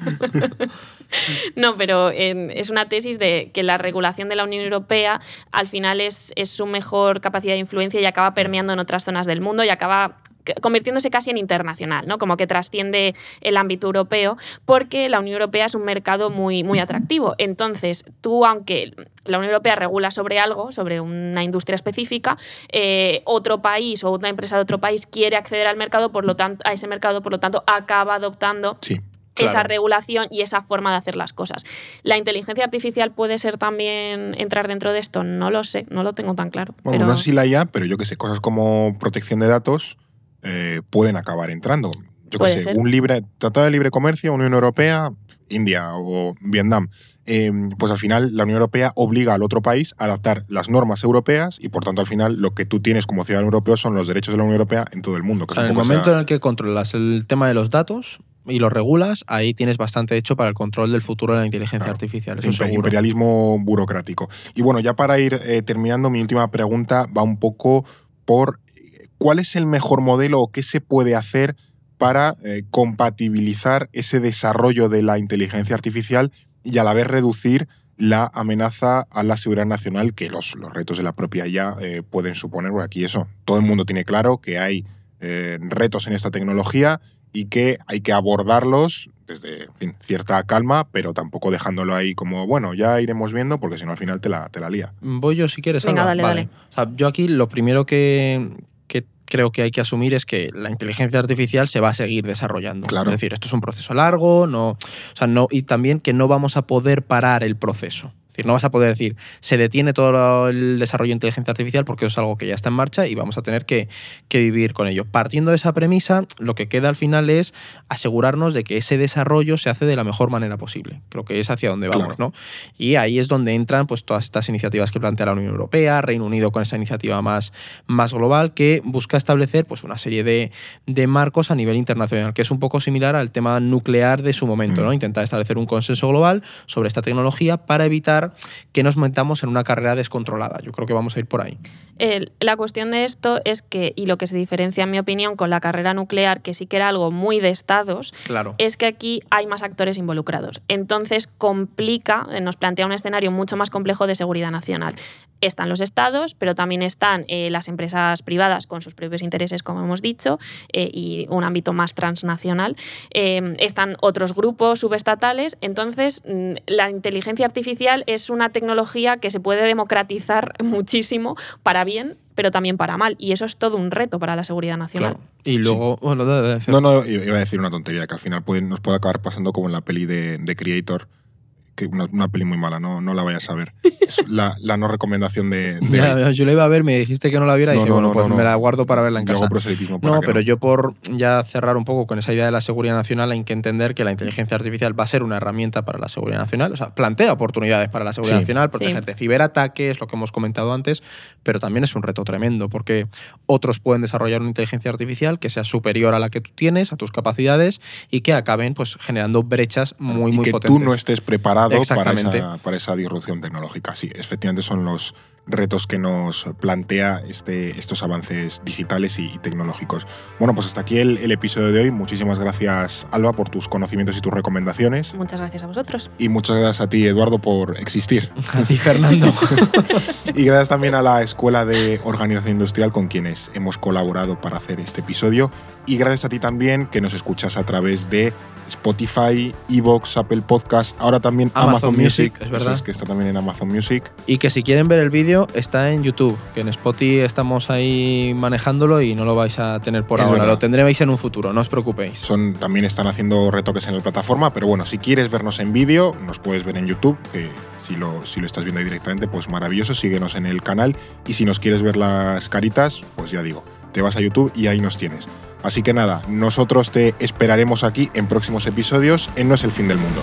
Speaker 3: No, pero eh, es una tesis de que la regulación de la Unión Europea al final es, es su mejor capacidad de influencia y acaba permeando en otras zonas del mundo y acaba convirtiéndose casi en internacional, ¿no? Como que trasciende el ámbito europeo, porque la Unión Europea es un mercado muy, muy atractivo. Entonces, tú, aunque la Unión Europea regula sobre algo, sobre una industria específica, eh, otro país o una empresa de otro país quiere acceder al mercado, por lo tanto, a ese mercado, por lo tanto, acaba adoptando
Speaker 1: sí.
Speaker 3: esa regulación y esa forma de hacer las cosas. ¿La inteligencia artificial puede ser también entrar dentro de esto? No lo sé, no lo tengo tan claro.
Speaker 1: Bueno,
Speaker 3: pero
Speaker 1: no sé si la IA, pero yo que sé, cosas como protección de datos eh, pueden acabar entrando. Yo
Speaker 3: Puede
Speaker 1: sé,
Speaker 3: ser.
Speaker 1: un libre tratado de libre comercio, Unión Europea, India o Vietnam. eh, pues al final la Unión Europea obliga al otro país a adaptar las normas europeas y por tanto al final lo que tú tienes como ciudadano europeo son los derechos de la Unión Europea en todo el mundo. Que
Speaker 4: en
Speaker 1: un
Speaker 4: el
Speaker 1: poco
Speaker 4: momento en el que controlas el tema de los datos y los regulas, ahí tienes bastante hecho para el control del futuro de la inteligencia
Speaker 1: Claro.
Speaker 4: artificial. Eso
Speaker 1: Imper-
Speaker 4: seguro.
Speaker 1: imperialismo burocrático. Y bueno, ya para ir eh, terminando, mi última pregunta va un poco por cuál es el mejor modelo o qué se puede hacer para eh, compatibilizar ese desarrollo de la inteligencia artificial y a la vez reducir la amenaza a la seguridad nacional que los, los retos de la propia IA eh, pueden suponer. Porque aquí eso, todo el mundo tiene claro que hay eh, retos en esta tecnología y que hay que abordarlos desde en fin, cierta calma, pero tampoco dejándolo ahí como, bueno, ya iremos viendo, porque si no al final te la, te la lía.
Speaker 4: Voy yo si quieres.
Speaker 3: Venga,
Speaker 4: Alba?
Speaker 3: dale,
Speaker 4: Vale.
Speaker 3: dale.
Speaker 4: O sea, yo aquí lo primero que, que creo que hay que asumir es que la inteligencia artificial se va a seguir desarrollando.
Speaker 1: Claro.
Speaker 4: Es decir, esto es un proceso largo, no, o sea, no, y también que no vamos a poder parar el proceso. Decir, no vas a poder decir, se detiene todo el desarrollo de inteligencia artificial porque es algo que ya está en marcha y vamos a tener que, que vivir con ello. Partiendo de esa premisa, lo que queda al final es asegurarnos de que ese desarrollo se hace de la mejor manera posible. Creo que es hacia donde vamos,
Speaker 1: Claro.
Speaker 4: ¿no? Y ahí es donde entran pues, todas estas iniciativas que plantea la Unión Europea, Reino Unido con esa iniciativa más, más global que busca establecer pues, una serie de, de marcos a nivel internacional, que es un poco similar al tema nuclear de su momento, ¿no?
Speaker 1: Mm.
Speaker 4: Intentar establecer un consenso global sobre esta tecnología para evitar que nos metamos en una carrera descontrolada. Yo creo que vamos a ir por ahí.
Speaker 3: La cuestión de esto es que, y lo que se diferencia en mi opinión con la carrera nuclear, que sí que era algo muy de estados,
Speaker 4: Claro.
Speaker 3: es que aquí hay más actores involucrados. Entonces complica, eh, nos plantea un escenario mucho más complejo de seguridad nacional. están los estados, pero también están eh, las empresas privadas con sus propios intereses, como hemos dicho, eh, y un ámbito más transnacional. Eh, están otros grupos subestatales. Entonces, mm, la inteligencia artificial es una tecnología que se puede democratizar muchísimo para bien pero también para mal. Y eso es todo un reto para la seguridad nacional.
Speaker 4: Claro. Y luego, bueno, da- da-
Speaker 1: No, no, iba a decir una tontería, que al final puede- nos puede acabar pasando como en la peli de, de Creator, que una, una peli muy mala, no, no la vayas a ver. Es la, la no recomendación de... de
Speaker 4: Ya, yo la iba a ver, me dijiste que no la viera y
Speaker 1: No,
Speaker 4: dije,
Speaker 1: no,
Speaker 4: bueno,
Speaker 1: no,
Speaker 4: pues
Speaker 1: no,
Speaker 4: me
Speaker 1: no.
Speaker 4: la guardo para verla en
Speaker 1: Yo hago
Speaker 4: casa.
Speaker 1: proselitismo para
Speaker 4: No,
Speaker 1: que
Speaker 4: pero yo por ya cerrar un poco con esa idea de la seguridad nacional hay que entender que la inteligencia artificial va a ser una herramienta para la seguridad nacional, o sea, plantea oportunidades para la seguridad
Speaker 1: Sí.
Speaker 4: nacional, protegerte de ciberataques, lo que hemos comentado antes, pero también es un reto tremendo porque otros pueden desarrollar una inteligencia artificial que sea superior a la que tú tienes, a tus capacidades y que acaben pues generando brechas muy
Speaker 1: y
Speaker 4: muy
Speaker 1: que
Speaker 4: potentes.
Speaker 1: tú no estés preparado para esa, para esa disrupción tecnológica. Sí, efectivamente son los retos que nos plantea este, estos avances digitales y, y tecnológicos. Bueno, pues hasta aquí el, el episodio de hoy. Muchísimas gracias, Alba, por tus conocimientos y tus recomendaciones.
Speaker 3: Muchas gracias a vosotros.
Speaker 1: Y muchas gracias a ti, Eduardo, por existir.
Speaker 4: A ti, Fernando.
Speaker 1: Y gracias también a la Escuela de Organización Industrial con quienes hemos colaborado para hacer este episodio. Y gracias a ti también que nos escuchas a través de Spotify, Evox, Apple Podcast, ahora también
Speaker 4: Amazon
Speaker 1: Amazon,
Speaker 4: Music,
Speaker 1: Music.
Speaker 4: es
Speaker 1: Eso
Speaker 4: verdad.
Speaker 1: que está también en Amazon Music.
Speaker 4: Y que si quieren ver el vídeo está en YouTube, que en Spotify estamos ahí manejándolo y no lo vais a tener por
Speaker 1: Es
Speaker 4: ahora,
Speaker 1: verdad.
Speaker 4: lo tendréis en un futuro, no os preocupéis.
Speaker 1: Son, también están haciendo retoques en la plataforma, pero bueno, si quieres vernos en vídeo, nos puedes ver en YouTube, que si lo, si lo estás viendo ahí directamente, pues maravilloso, síguenos en el canal. Y si nos quieres ver las caritas, pues ya digo, te vas a YouTube y ahí nos tienes. Así que nada, nosotros te esperaremos aquí en próximos episodios en No es el fin del mundo.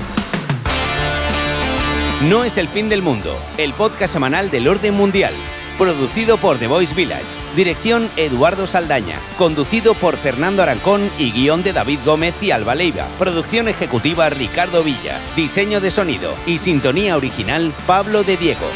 Speaker 2: No es el fin del mundo, el podcast semanal del orden mundial. Producido por The Voice Village. Dirección Eduardo Saldaña. Conducido por Fernando Arancón y guion de David Gómez y Alba Leiva. Producción ejecutiva Ricardo Villa. Diseño de sonido y sintonía original Pablo de Diego.